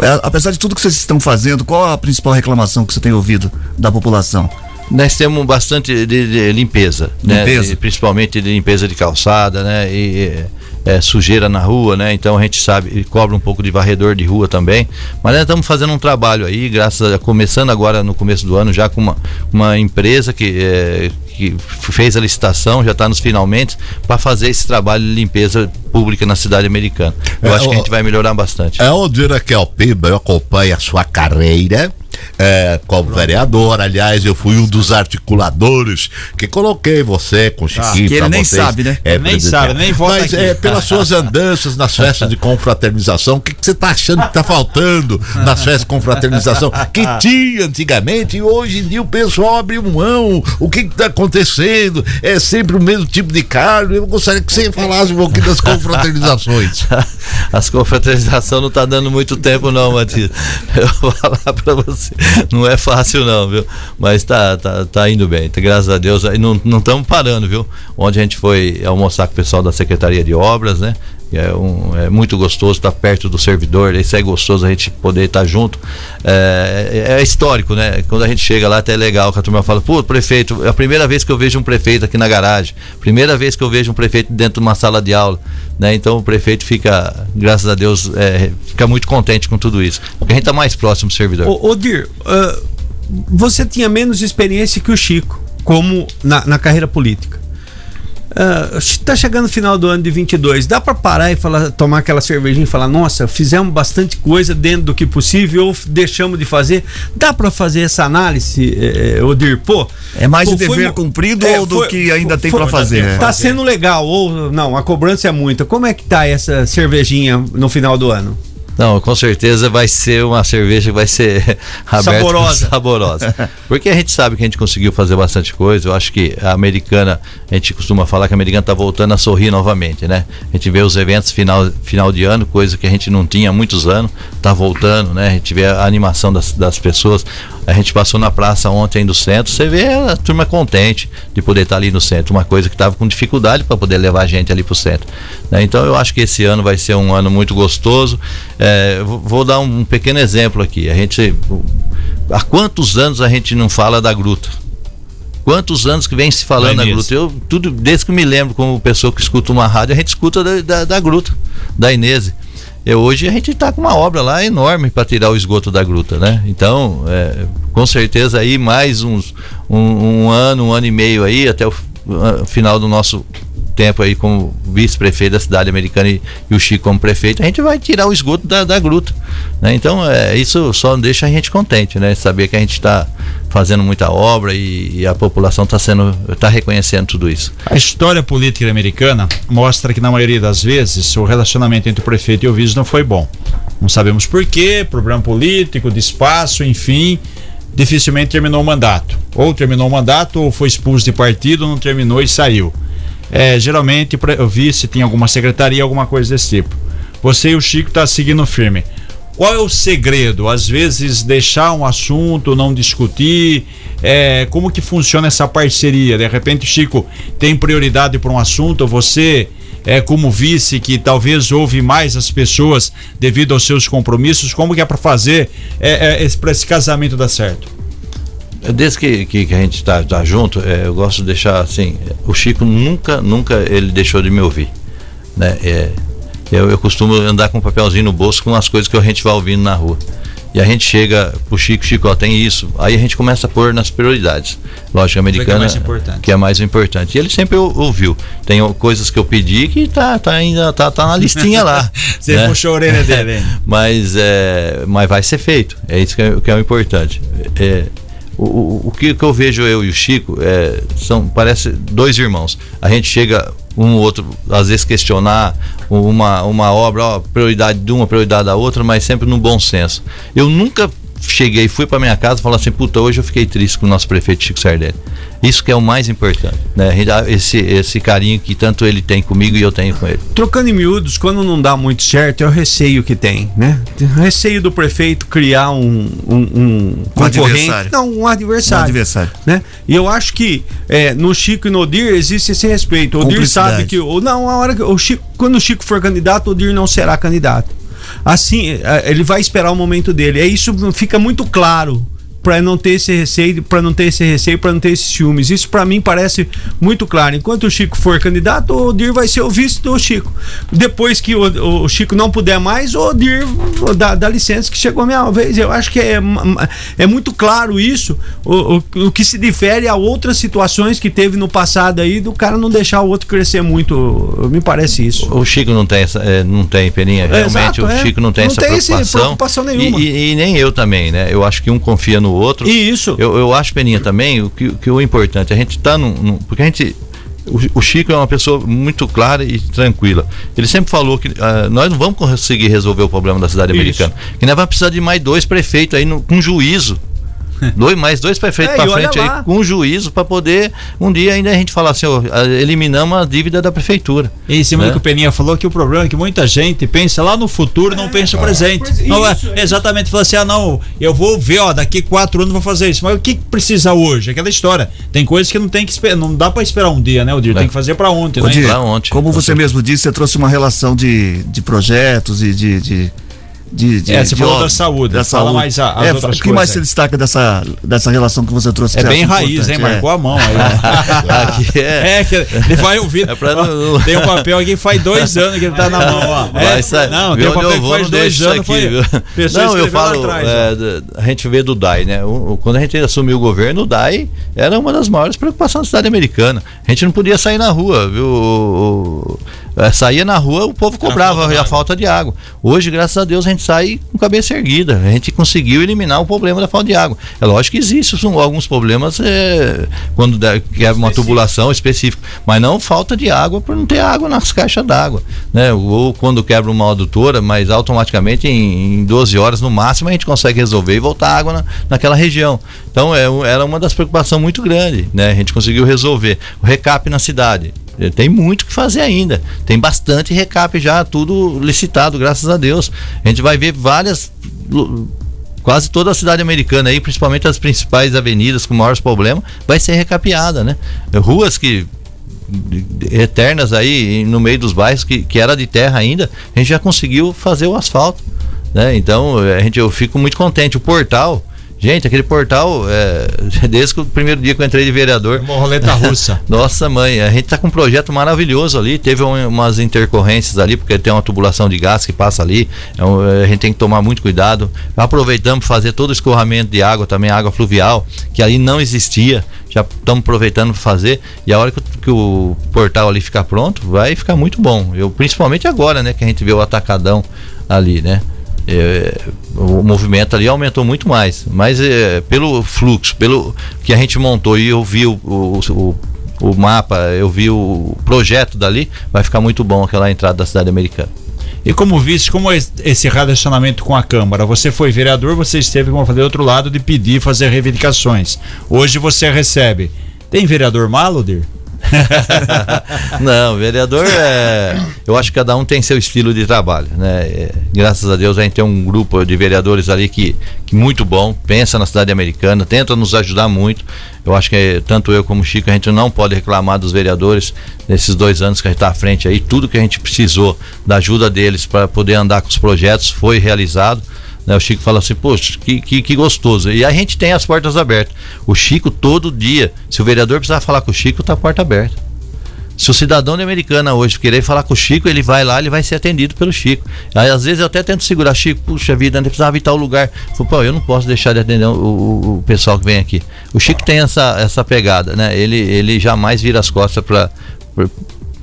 É, apesar de tudo que vocês estão fazendo, qual a principal reclamação que você tem ouvido da população? Nós temos bastante de, de limpeza, né? limpeza. Né? principalmente de limpeza de calçada, né? E, é, sujeira na rua, né? Então a gente sabe, cobra um pouco de varredor de rua também. Mas nós estamos fazendo um trabalho aí, graças a, começando agora no começo do ano, já com uma, uma empresa que, é, que fez a licitação, já está nos finalmente, para fazer esse trabalho de limpeza pública na cidade americana. Eu é, acho que a gente vai melhorar bastante. É onde que é eu acompanho a sua carreira é, como vereador. Aliás, eu fui um dos articuladores que coloquei você com o ah, Chiquinho. Ah, que ele nem vocês, sabe, né? É, nem sabe, nem vota Mas aqui. é pelas suas andanças nas festas de confraternização, o que, que você está achando que está faltando nas festas de confraternização? Que tinha antigamente e hoje em dia o pessoal abriu mão. O que está acontecendo? É sempre o mesmo tipo de carne. Eu gostaria que você falasse um pouquinho das confraternizações. As confraternizações não está dando muito tempo, não, Matias. Eu vou falar para você não é fácil não, viu? Mas tá, tá, tá indo bem, tá, graças a Deus. Não estamos parando, viu? Onde a gente foi almoçar com o pessoal da Secretaria de Obras, né? É, um, é muito gostoso estar perto do servidor, isso é gostoso a gente poder estar junto. É, é histórico, né? Quando a gente chega lá, até é legal que a turma fala, pô, prefeito, é a primeira vez que eu vejo um prefeito aqui na garagem, primeira vez que eu vejo um prefeito dentro de uma sala de aula, né? Então o prefeito fica, graças a Deus, é, fica muito contente com tudo isso, porque a gente está mais próximo do servidor. Ô, ô Dir, uh, você tinha menos experiência que o Chico, como na, na carreira política. Está chegando o final do ano de 22. Dá para parar e falar, tomar aquela cervejinha e falar: Nossa, fizemos bastante coisa dentro do que possível ou deixamos de fazer? Dá para fazer essa análise, é, Odir? Pô, é mais pô, o dever foi, cumprido é, ou do foi, que ainda tem para fazer? Tá sendo legal ou não? A cobrança é muita. Como é que tá essa cervejinha no final do ano? Não, com certeza vai ser uma cerveja que vai ser aberta, saborosa. saborosa. Porque a gente sabe que a gente conseguiu fazer bastante coisa. Eu acho que a americana, a gente costuma falar que a americana está voltando a sorrir novamente, né? A gente vê os eventos final, final de ano, coisa que a gente não tinha há muitos anos, está voltando, né? A gente vê a animação das, das pessoas. A gente passou na praça ontem do centro, você vê a turma contente de poder estar tá ali no centro, uma coisa que estava com dificuldade para poder levar a gente ali para o centro. Né? Então eu acho que esse ano vai ser um ano muito gostoso. É, vou dar um pequeno exemplo aqui. A gente. Há quantos anos a gente não fala da gruta? Quantos anos que vem se falando da, gruta? Eu, tudo, desde que me lembro, como pessoa que escuta uma rádio, a gente escuta da, da, da gruta, da Inese. E hoje a gente está com uma obra lá enorme para tirar o esgoto da gruta, né? Então, é, com certeza aí mais uns um, um, ano, um ano e meio aí, até o final do nosso tempo aí como vice-prefeito da cidade americana e, e, o Chico como prefeito, a gente vai tirar o esgoto da, da gruta. Né? Então, é, isso só deixa a gente contente, né? Saber que a gente está fazendo muita obra e, e a população está sendo está reconhecendo tudo isso. A história política americana mostra que na maioria das vezes o relacionamento entre o prefeito e o vice não foi bom. Não sabemos por quê, problema político, de espaço, enfim dificilmente terminou o mandato. Ou terminou o mandato, ou foi expulso de partido, não terminou e saiu é, geralmente o vice tem alguma secretaria, alguma coisa desse tipo. Você e o Chico tá seguindo firme. Qual é o segredo? Às vezes deixar um assunto, não discutir. É, como que funciona essa parceria? De repente Chico tem prioridade para um assunto, você é como vice que talvez ouve mais as pessoas devido aos seus compromissos. Como que é para fazer é, é, para esse casamento dar certo? Desde que, que, que a gente está tá junto, é, eu gosto de deixar assim, o Chico nunca, nunca ele deixou de me ouvir. Né? É, eu, eu costumo andar com um papelzinho no bolso com as coisas que a gente vai ouvindo na rua. E a gente chega pro Chico, Chico, ó, tem isso. Aí a gente começa a pôr nas prioridades. Lógica americana, que é, que é mais importante. E ele sempre ouviu. Tem coisas que eu pedi que tá, tá ainda tá, tá na listinha lá. Você né? puxou a orelha dele, mas, é, mas vai ser feito. É isso que é, que é o importante. É, o, o, que, que, eu vejo eu e o Chico é, são parece dois irmãos. A gente chega um ou outro às vezes questionar uma, uma obra, ó, prioridade de uma, prioridade da outra, mas sempre no bom senso. Eu nunca cheguei, fui para minha casa e falei assim, puta, hoje eu fiquei triste com o nosso prefeito Chico Sardelli. Isso que é o mais importante, né? Esse, esse carinho que tanto ele tem comigo e eu tenho com ele. Trocando em miúdos, quando não dá muito certo, é o receio que tem, né? O receio do prefeito criar um, um, um concorrente. Não, um adversário. Um adversário. Né? E eu acho que é, no Chico e no Odir existe esse respeito. O Odir sabe que. Ou, não, a hora que o Chico, quando o Chico for candidato, o Odir não será candidato. Assim, é, ele vai esperar o momento dele. É isso fica muito claro para não ter esse receio, para não ter esse receio, para não ter esses ciúmes. Isso para mim parece muito claro. Enquanto o Chico for candidato, o Odir vai ser o vice do Chico. Depois que o, o Chico não puder mais, o Odir dá, dá, licença que chegou a minha vez. Eu acho que é, é muito claro isso, o, o, o, que se difere a outras situações que teve no passado aí do cara não deixar o outro crescer muito. Me parece isso. O Chico não tem essa, é, não tem peninha, realmente. Exato, o Chico não tem não essa tem preocupação. preocupação nenhuma. E, e, e nem eu também, né? Eu acho que um confia no outro. Isso. Eu, eu acho, Peninha, também, o que, que o importante, a gente está num, Porque a gente. O, o, Chico é uma pessoa muito clara e tranquila. Ele sempre falou que uh, nós não vamos conseguir resolver o problema da cidade Isso. americana. Que nós vamos precisar de mais dois prefeitos aí no, com juízo dois, mais dois prefeitos É, pra olha frente aí, lá. com juízo para poder um dia ainda a gente falar assim, ó, eliminamos a dívida da prefeitura. E em cima né? do que o Peninha falou, que o problema é que muita gente pensa lá no futuro, não pensa no presente. Não é, exatamente, fala assim, ah não, eu vou ver, ó, daqui quatro anos eu vou fazer isso. Mas o que precisa hoje? Aquela história. Tem coisas que não tem que esperar, não dá pra esperar um dia, né, Odir? Tem que fazer pra ontem, Ô, né? Di, como você mesmo disse, você trouxe uma relação de, de projetos e de. de de, de, É, você de falou da saúde, da fala saúde. mais a- as é, outras O que mais coisas se aí. destaca dessa, dessa relação que você trouxe? É que você bem raiz, hein? Marcou a mão aí. É. É, que ele vai ouvir. Ó, Tem um papel aqui que faz dois anos que ele tá na mão, ó. É, Vai sair. não, tem um papel que faz não dois anos. aqui, Foi, Não, eu falo, atrás, é, a gente vê do DAI, né? O- quando a gente assumiu o governo, o DAI era uma das maiores preocupações da cidade americana. A gente não podia sair na rua, viu? É, saía na rua, o povo cobrava a falta de água. Hoje, graças a Deus, a gente sai com cabeça erguida. A gente conseguiu eliminar o problema da falta de água. É lógico que existe alguns problemas é, quando quebra uma tubulação específica, mas não falta de água por não ter água nas caixas d'água, né? Ou quando quebra uma adutora, mas automaticamente em, em 12 horas no máximo a gente consegue resolver e voltar água na, naquela região. Então é, era uma das preocupações muito grande, né? A gente conseguiu resolver. O recap na cidade. Eh, Tem muito que fazer ainda. Tem bastante recap já, tudo licitado, graças a Deus. A gente vai ver várias quase toda a cidade americana aí, principalmente as principais avenidas com maiores problemas, vai ser recapeada, né? Ruas que eternas aí no meio dos bairros que, que era de terra ainda, a gente já conseguiu fazer o asfalto, né? Então a gente eu fico muito contente. O portal, gente, aquele portal é, desde o primeiro dia que eu entrei de vereador, Uma roleta russa. nossa mãe, a gente tá com um projeto maravilhoso ali. Teve um- umas intercorrências ali, porque tem uma tubulação de gás que passa ali. É um- a gente tem que tomar muito cuidado. Aproveitamos para fazer todo o escoamento de água, também água fluvial, que ali não existia. Já estamos aproveitando para fazer. E a hora que, o- que o portal ali ficar pronto, vai ficar muito bom. Eu, principalmente agora, né, que a gente vê o atacadão ali, né? É, o movimento ali aumentou muito mais, mas é, pelo fluxo, pelo que a gente montou e eu vi o, o, o, mapa, eu vi o projeto dali, vai ficar muito bom aquela entrada da cidade americana. E como vice, como é esse relacionamento com a Câmara? Você foi vereador, você esteve, como eu falei, do outro lado de pedir, fazer reivindicações. Hoje você recebe. Tem vereador Malodir? Não, vereador é. Eu acho que cada um tem seu estilo de trabalho, né? É, graças a Deus a gente tem um grupo de vereadores ali que, que muito bom, pensa na cidade americana, tenta nos ajudar muito. Eu acho que é, tanto eu como o Chico, a gente não pode reclamar dos vereadores nesses dois anos que a gente está à frente aí. Tudo que a gente precisou da ajuda deles para poder andar com os projetos foi realizado. Né? O Chico fala assim, poxa, que, que, que gostoso. E a gente tem as portas abertas. O Chico, todo dia, se o vereador precisar falar com o Chico, tá a porta aberta. Se o cidadão de Americana hoje querer falar com o Chico, ele vai lá, ele vai ser atendido pelo Chico. Aí às vezes eu até tento segurar, Chico, puxa vida, ele precisava evitar o lugar. Falo, Pô, eu não posso deixar de atender o, o- o pessoal que vem aqui. O Chico tem essa, essa pegada, né? Ele, ele jamais vira as costas para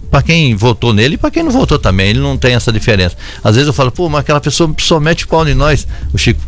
para quem votou nele e para quem não votou também, ele não tem essa diferença. Às vezes eu falo, pô, mas aquela pessoa só mete o pau em nós. O Chico,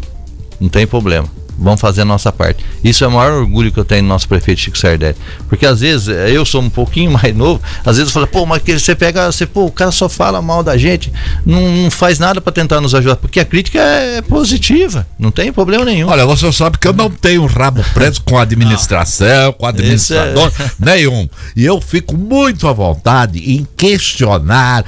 não tem problema. Vamos fazer a nossa parte. Isso é o maior orgulho que eu tenho no nosso prefeito Chico Sardelli. Porque às vezes eh, eu sou um pouquinho mais novo, às vezes eu falo, pô, mas que você pega, você, pô, o cara só fala mal da gente, não, não faz nada para tentar nos ajudar. Porque a crítica é positiva, não tem problema nenhum. Olha, você sabe que eu não tenho rabo preso com a administração, com o administrador, nenhum. E eu fico muito à vontade em questionar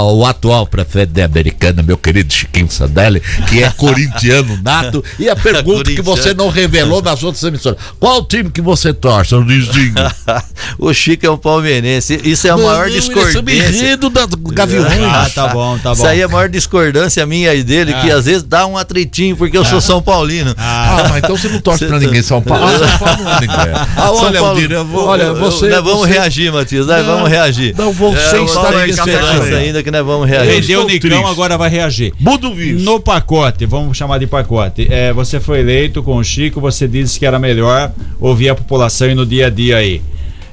o atual prefeito da Americana, meu querido Chiquinho Sandelli, que é corintiano nato, e a pergunta que você não revelou nas outras emissoras. Qual time que você torce, Luizinho? o Chico é um palmeirense. Isso é a Não, maior não, discordância. ele é da Gaviões. Ah, tá bom, tá bom. Isso aí é a maior discordância minha e dele, que Ah. às vezes dá um atritinho, porque eu sou São Paulino. Ah, mas então você não torce pra ninguém em São Paulo. Ah, São Paulo não, ninguém. Ah, olha, São Paulo- eu vou- olha, você- Nós vamos você- reagir, Matias, nós Não, vamos reagir. não, você É, está em esperança ainda que nós vamos reagir. Vendeu o Nicão, triste. agora vai reagir. Muda o vídeo. No pacote, vamos chamar de pacote. É, você foi eleito com o Chico, você disse que era melhor ouvir a população e no dia a dia aí.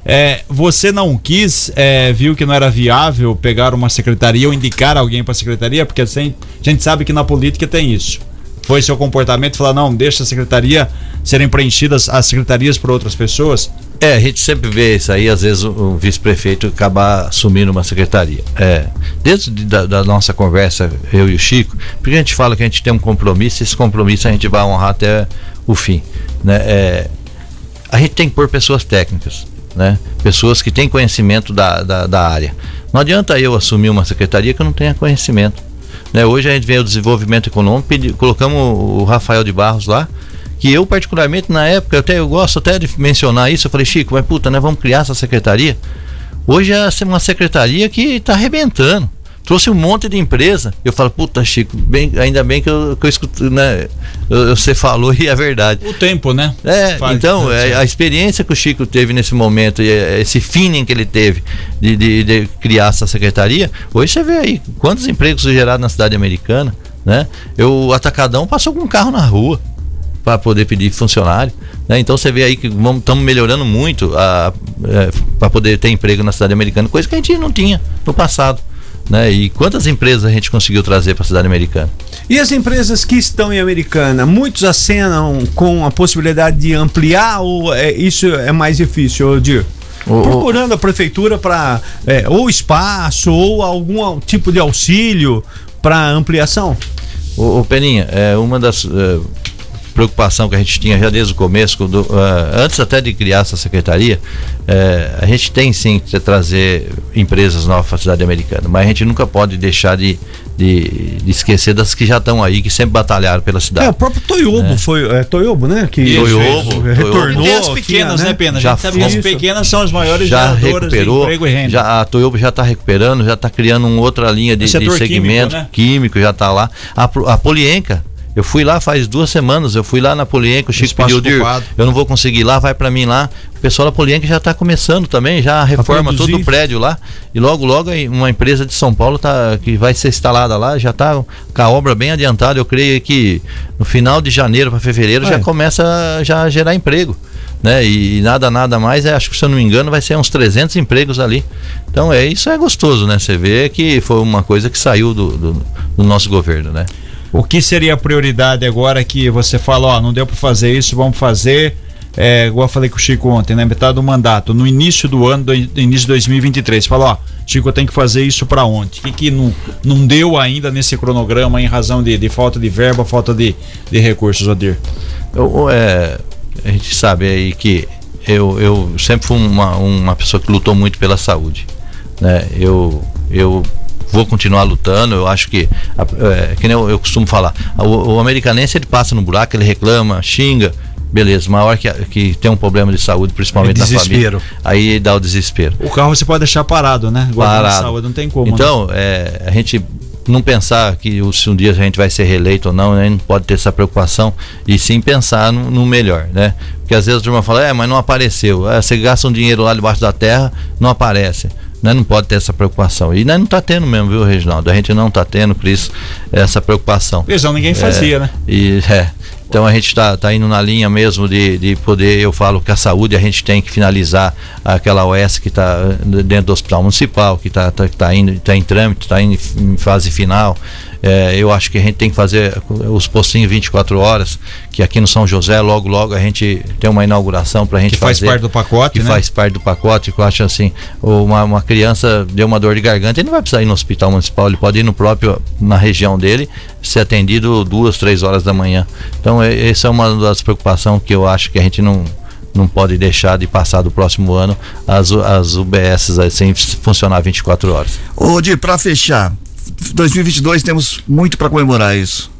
É, você não quis, é, viu que não era viável pegar uma secretaria ou indicar alguém para a secretaria, porque assim, a gente sabe que na política tem isso. Foi seu comportamento falar, não, deixa a secretaria serem preenchidas as secretarias por outras pessoas? É, a gente sempre vê isso aí, às vezes o, vice-prefeito acabar assumindo uma secretaria. É, desde da, da nossa conversa, eu e o Chico, porque a gente fala que a gente tem um compromisso, esse compromisso a gente vai honrar até o fim. né? É, a gente tem que pôr pessoas técnicas, né? Pessoas que têm conhecimento da, da, da área. Não adianta eu assumir uma secretaria que eu não tenha conhecimento. Né? Hoje a gente vê o desenvolvimento econômico, colocamos o Rafael de Barros lá, que eu particularmente na época, eu, até, eu gosto até de mencionar isso, eu falei, Chico, mas puta, né, vamos criar essa secretaria. Hoje é uma secretaria que está arrebentando. Trouxe um monte de empresa. Eu falo, puta, Chico, bem, ainda bem que eu, que eu escuto, né? Você falou e é verdade. O tempo, né? É, Faz então, é, a experiência que o Chico teve nesse momento, e é, esse feeling que ele teve de, de, de criar essa secretaria, hoje você vê aí quantos empregos gerados na cidade americana, né? Eu, o Atacadão passou com um carro na rua para poder pedir funcionário. Né? Então você vê aí que estamos melhorando muito é, para poder ter emprego na cidade americana, coisa que a gente não tinha no passado. Né? E quantas empresas a gente conseguiu trazer para a cidade americana? E as empresas que estão em Americana, muitos acenam com a possibilidade de ampliar ou é, isso é mais difícil, Odir? Procurando a prefeitura para é, ou espaço ou algum tipo de auxílio para ampliação? O, Peninha, é uma das é, preocupação que a gente tinha já desde o começo, do, uh, antes até de criar essa secretaria, uh, a gente tem sim que trazer empresas novas para a cidade americana, mas a gente nunca pode deixar de, de, de esquecer das que já estão aí, que sempre batalharam pela cidade. É, o próprio Toyobo é. foi, é, Toyobo, né? Que isso, Toyobo, retornou. Tem as pequenas, tinha, né, Pena? Já sabe que as pequenas são as maiores já recuperou, de emprego e renda. Já, a Toyobo já está recuperando, já está criando uma outra linha de, de segmento químico, né? químico já está lá. A, a Polienca, eu fui lá faz duas semanas, eu fui lá na Polienca, o Chico pediu, de, eu não vou conseguir ir lá, vai para mim lá. O pessoal da Polienca já está começando também, já reforma todo o prédio lá. E logo, logo uma empresa de São Paulo tá, que vai ser instalada lá, já está com a obra bem adiantada. Eu creio que no final de janeiro para fevereiro é. já começa a, já a gerar emprego. Né? E nada, nada mais, é, acho que se eu não me engano, vai ser uns 300 empregos ali. Então é isso é gostoso, né? Você vê que foi uma coisa que saiu do, do, do nosso governo, né? O que seria a prioridade agora que você fala, ó, não deu para fazer isso, vamos fazer, é, igual eu falei com o Chico ontem, na né, metade do mandato, no início do ano, do início de 2023, falou, ó, Chico, eu tenho que fazer isso para onde? O que, que não, não deu ainda nesse cronograma em razão de, de falta de verba, falta de, de recursos, Odir? Eu, é, a gente sabe aí que eu, eu sempre fui uma, uma pessoa que lutou muito pela saúde, né? Eu, eu vou continuar lutando. Eu acho que, é, que nem eu, eu costumo falar, o, o, americanense ele passa no buraco, ele reclama, xinga. Beleza, uma hora que, que tem um problema de saúde, principalmente na família, aí dá o desespero. O carro você pode deixar parado, né? parado. saúde, não tem como. Então, né? é, a gente não pensar que se um dia a gente vai ser reeleito ou não, né? não pode ter essa preocupação e sim pensar no, no, melhor, né? Porque às vezes a turma fala, é, mas não apareceu. É, você gasta um dinheiro lá debaixo da terra, não aparece. Né? Não pode ter essa preocupação. E nós não está tendo mesmo, viu, Reginaldo? A gente não está tendo, Cris, essa preocupação. Visão ninguém fazia, é, né? E, é, então a gente está tá indo na linha mesmo de, de poder, eu falo que a saúde a gente tem que finalizar aquela OS que está dentro do hospital municipal, que está tá, tá indo, tá em trâmite, está em fase final. É, eu acho que a gente tem que fazer os postinhos 24 horas, que aqui no São José, logo, logo a gente tem uma inauguração para a gente que fazer. Que faz parte do pacote, Que né? faz parte do pacote, que eu acho assim, uma, uma criança deu uma dor de garganta, ele não vai precisar ir no hospital municipal, ele pode ir no próprio, na região dele, ser atendido duas, três horas da manhã. Então, essa é uma das preocupações que eu acho que a gente não não pode deixar de passar do próximo ano as, as UBS sem funcionar 24 horas. Ô, Di, para fechar, 2022 temos muito para comemorar isso.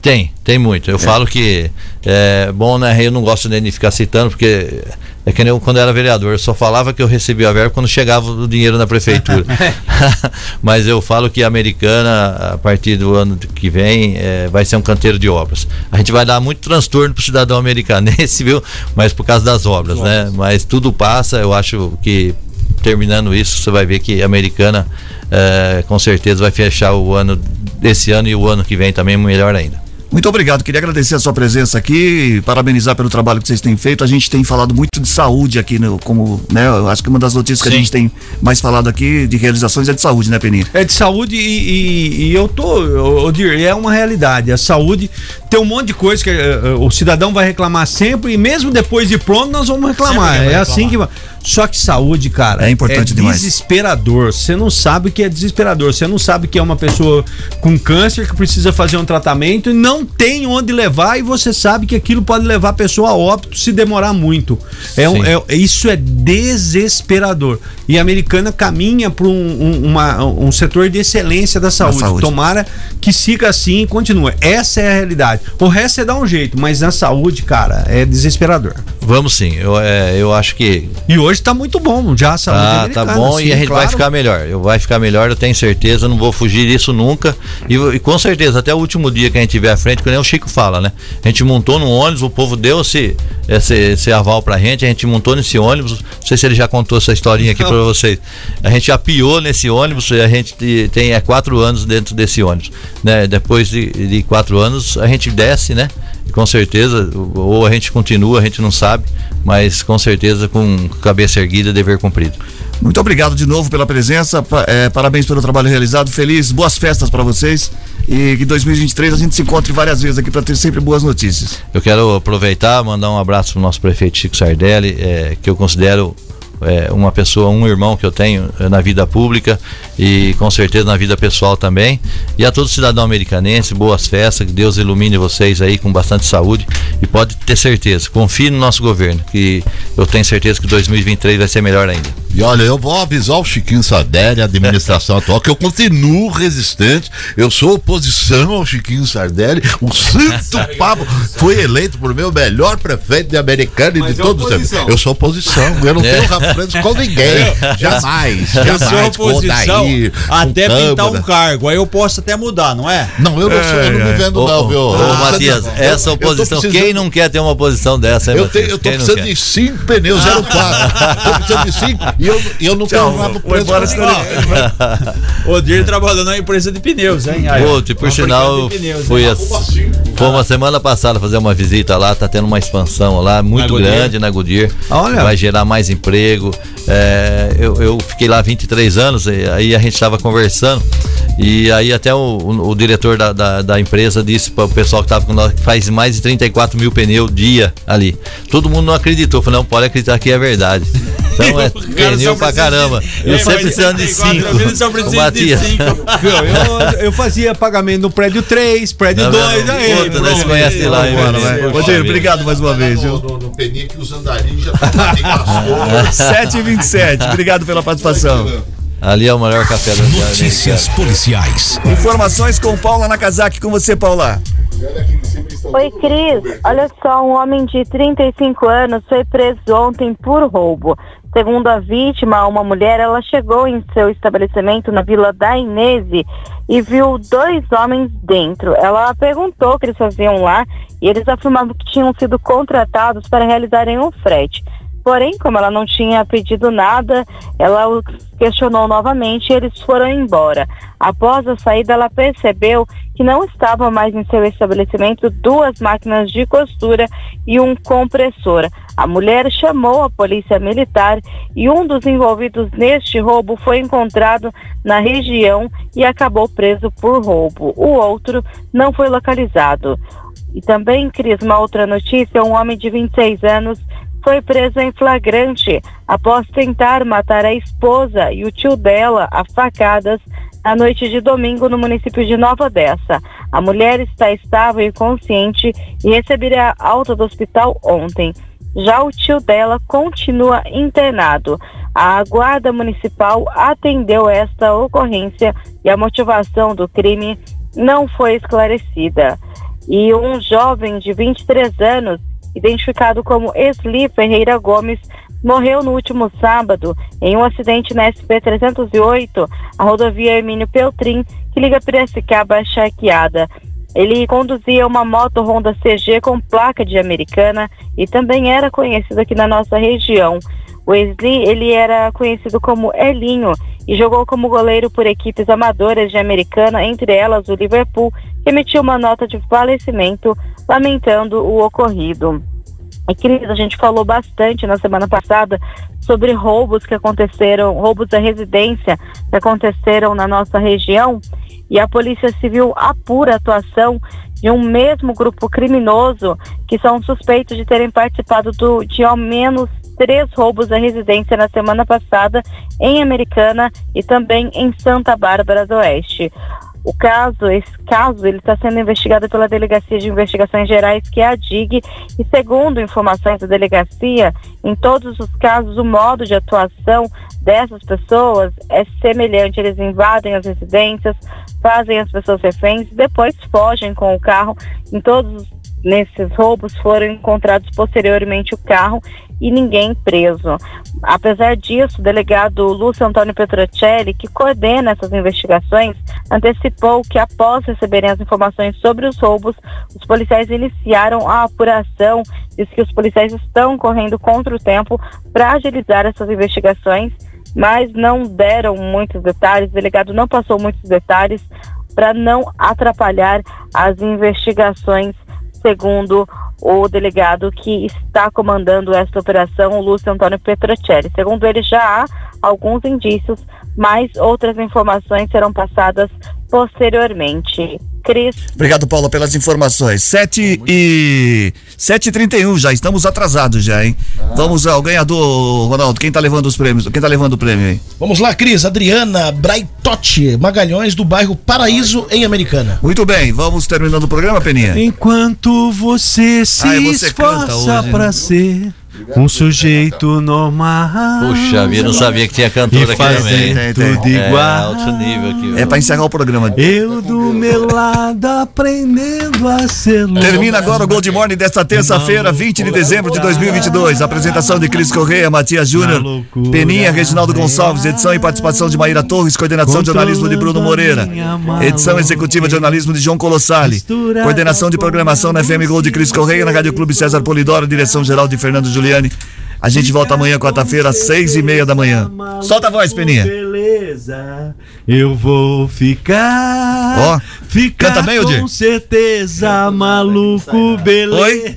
Tem, tem muito. Eu é. falo que é bom, né? Eu não gosto nem de ficar citando, porque é que nem eu, quando era vereador, eu só falava que eu recebia a verba quando chegava o dinheiro na prefeitura. Mas eu falo que a americana, a partir do ano que vem, é, vai ser um canteiro de obras. A gente vai dar muito transtorno para o cidadão americanense, viu? Mas por causa das obras, né? Mas tudo passa, eu acho que terminando isso, você vai ver que a americana é, com certeza vai fechar o ano desse ano e o ano que vem também melhor ainda. Muito obrigado, queria agradecer a sua presença aqui, parabenizar pelo trabalho que vocês têm feito. A gente tem falado muito de saúde aqui, no, como, né? Eu acho que uma das notícias Sim. que a gente tem mais falado aqui de realizações é de saúde, né, Peninha? É de saúde e, e, e eu tô, Odir, é uma realidade. A saúde tem um monte de coisa que uh, o cidadão vai reclamar sempre e mesmo depois de pronto nós vamos reclamar. É reclamar. assim que Só que saúde, cara, É importante demais. desesperador. Você não sabe o que é desesperador. Você não sabe que é uma pessoa com câncer que precisa fazer um tratamento e não tem onde levar e você sabe que aquilo pode levar a pessoa a óbito se demorar muito. É, um, é- isso é desesperador. E a americana caminha para um, um- uma- um setor de excelência da saúde. saúde. Tomara que siga assim e continue. Essa é a realidade. O resto é dar um jeito, mas na saúde, cara, é desesperador. Vamos sim, eu, é, eu acho que. E hoje tá muito bom já a saúde Ah, tá bom e a gente vai claro. ficar melhor. Eu vai ficar melhor, eu tenho certeza, não vou fugir disso nunca. E, e com certeza, até o último dia que a gente tiver à frente, que nem o Chico fala, né? A gente montou no ônibus, o povo deu esse, esse, esse aval pra gente, a gente montou nesse ônibus. Não sei se ele já contou essa historinha aqui pra vocês. A gente apiou nesse ônibus, e a gente te- tem é, quatro anos dentro desse ônibus. Né? Depois de, de quatro anos, a gente desce, né? Com certeza, ou a gente continua, a gente não sabe, mas com certeza com cabeça erguida, dever cumprido. Muito obrigado de novo pela presença. é, parabéns pelo trabalho realizado. Feliz, boas festas para vocês. E que em 2023 a gente se encontre várias vezes aqui para ter sempre boas notícias. Eu quero aproveitar, mandar um abraço pro nosso prefeito Chico Sardelli, eh, que eu considero eh, uma pessoa, um irmão que eu tenho eh, na vida pública e com certeza na vida pessoal também. E a todo cidadão americanense, boas festas, que Deus ilumine vocês aí com bastante saúde e pode ter certeza, confie no nosso governo, que eu tenho certeza que 2023 vai ser melhor ainda. E olha, eu vou avisar o Chiquinho Sardelli, a administração atual, que eu continuo resistente. Eu sou oposição ao Chiquinho Sardelli. O Santo Pablo foi eleito por meu melhor prefeito de Americana e de é todos os tempos. Eu sou oposição. Eu não É. tenho rabo preso com ninguém. Jamais. Eu sou Jamais. oposição até pintar um cargo. Aí eu posso até mudar, não é? Não, eu não sou, eu não me vendo, Ô, não, viu? ô, Matias, eu- essa oposição, precisando- quem não quer ter uma oposição dessa, hein, Eu, tenho, eu tô Quem não precisando de cinco pneus 04. tô precisando de cinco e eu, eu não tenho com ninguém. O Dir trabalhou na empresa de pneus, hein? Aí. Pô, tipo, por sinal, fui, a, foi uma semana passada fazer uma visita lá, tá tendo uma expansão lá muito grande na Goodyear. Olha. Vai gerar mais emprego. É, eu, eu fiquei lá 23 anos, e aí a gente estava conversando. E aí até o, o- o diretor da, da, da empresa disse para o pessoal que tava com nós que faz mais de 34 mil pneus dia ali. Todo mundo não acreditou, falou, não, pode acreditar que é verdade. Então é pneu pra de- caramba. É, Eu sempre precisando de 34 mil, só cinco. de. Eu, eu fazia pagamento no prédio 3, prédio Tá 2, vendo? aí. Puta, nós se conhece de lá, hein, obrigado mais uma vez, viu? No, no que os andarinhos já estão 7 e 27 Obrigado pela participação. Ali é o melhor café da cidade. Notícias policiais. Informações com Paula Nakazaki. Com você, Paula. Oi, Cris. Olha só, um homem de 35 anos foi preso ontem por roubo. Segundo a vítima, uma mulher, ela chegou em seu estabelecimento na Vila da Inese e viu dois homens dentro. Ela perguntou o que eles faziam lá e eles afirmavam que tinham sido contratados para realizarem um frete. Porém, como ela não tinha pedido nada, ela os questionou novamente e eles foram embora. Após a saída, ela percebeu que não estava mais em seu estabelecimento duas máquinas de costura e um compressor. A mulher chamou a polícia militar e um dos envolvidos neste roubo foi encontrado na região e acabou preso por roubo. O outro não foi localizado. E também, Cris, uma outra notícia: um homem de 26 anos foi preso em flagrante após tentar matar a esposa e o tio dela a facadas na noite de domingo no município de Nova Odessa. A mulher está estável e consciente e receberá alta do hospital ontem. Já o tio dela continua internado. A guarda municipal atendeu esta ocorrência e a motivação do crime não foi esclarecida. E um jovem de 23 anos, identificado como Esli Ferreira Gomes, morreu no último sábado em um acidente na SP-308, a rodovia Hermínio Peltrin, que liga Piracicaba a Charqueada. Ele conduzia uma moto Honda CG com placa de americana e também era conhecido aqui na nossa região. Wesley, ele era conhecido como Elinho e jogou como goleiro por equipes amadoras de americana, entre elas o Liverpool, que emitiu uma nota de falecimento lamentando o ocorrido. E, Cris, a gente falou bastante na semana passada sobre roubos que aconteceram, roubos da residência que aconteceram na nossa região. E a Polícia Civil apura a atuação de um mesmo grupo criminoso que são suspeitos de terem participado do, de ao menos três roubos à residência na semana passada em Americana e também em Santa Bárbara do Oeste. O caso, esse caso, ele está sendo investigado pela Delegacia de Investigações Gerais, que é a DIG, e segundo informações da delegacia, em todos os casos, o modo de atuação dessas pessoas é semelhante. Eles invadem as residências, fazem as pessoas reféns, depois fogem com o carro. Em todos nesses roubos foram encontrados posteriormente o carro e ninguém preso. Apesar disso, o delegado Lúcio Antônio Petrocelli, que coordena essas investigações, antecipou que após receberem as informações sobre os roubos, os policiais iniciaram a apuração. Diz que os policiais estão correndo contra o tempo para agilizar essas investigações, mas não deram muitos detalhes, o delegado não passou muitos detalhes para não atrapalhar as investigações, segundo o delegado que está comandando esta operação, o Lúcio Antônio Petrocelli. Segundo ele, já há alguns indícios, mas outras informações serão passadas posteriormente. Cris. Obrigado, Paula, pelas informações. 7 e 7h31 já, estamos atrasados já, hein? Ah. Vamos ao ganhador, Ronaldo. Quem tá levando os prêmios? Quem tá levando o prêmio aí? Vamos lá, Cris. Adriana Braitotti, Magalhães, do bairro Paraíso, em Americana. Muito bem, vamos terminando o programa, Peninha. Enquanto você se você esforça pra né? ser um sujeito normal. Puxa vida, não sabia que tinha cantora aqui também. Tem, tem, tudo é, igual. É, alto nível aqui. É pra encerrar o programa. Eu do meu lado aprendendo a ser louco. Termina agora o Gold Morning desta terça-feira, 20 de dezembro de 2022. Apresentação de Cris Correia, Matias Júnior, Peninha, Reginaldo Gonçalves, edição e participação de Maíra Torres, coordenação de jornalismo de Bruno Moreira, edição executiva de jornalismo de João Colossali, coordenação de programação na FM Gold de Cris Correia, na Rádio Clube César Polidoro, direção geral de Fernando Juliano. Juliane. A gente volta amanhã, quarta-feira, às seis e meia da manhã. Solta a voz, Peninha. Beleza, eu vou ficar. Ó, oh, ficar canta bem, Odir? Com certeza, maluco, beleza. Oi?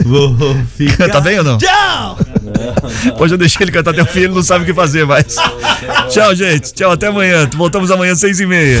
Vou ficar. Canta bem ou não? Tchau! Hoje eu deixei ele cantar até o fim, ele não sabe o que fazer mais. Tchau, gente. Tchau, até amanhã. Voltamos amanhã, às seis e meia.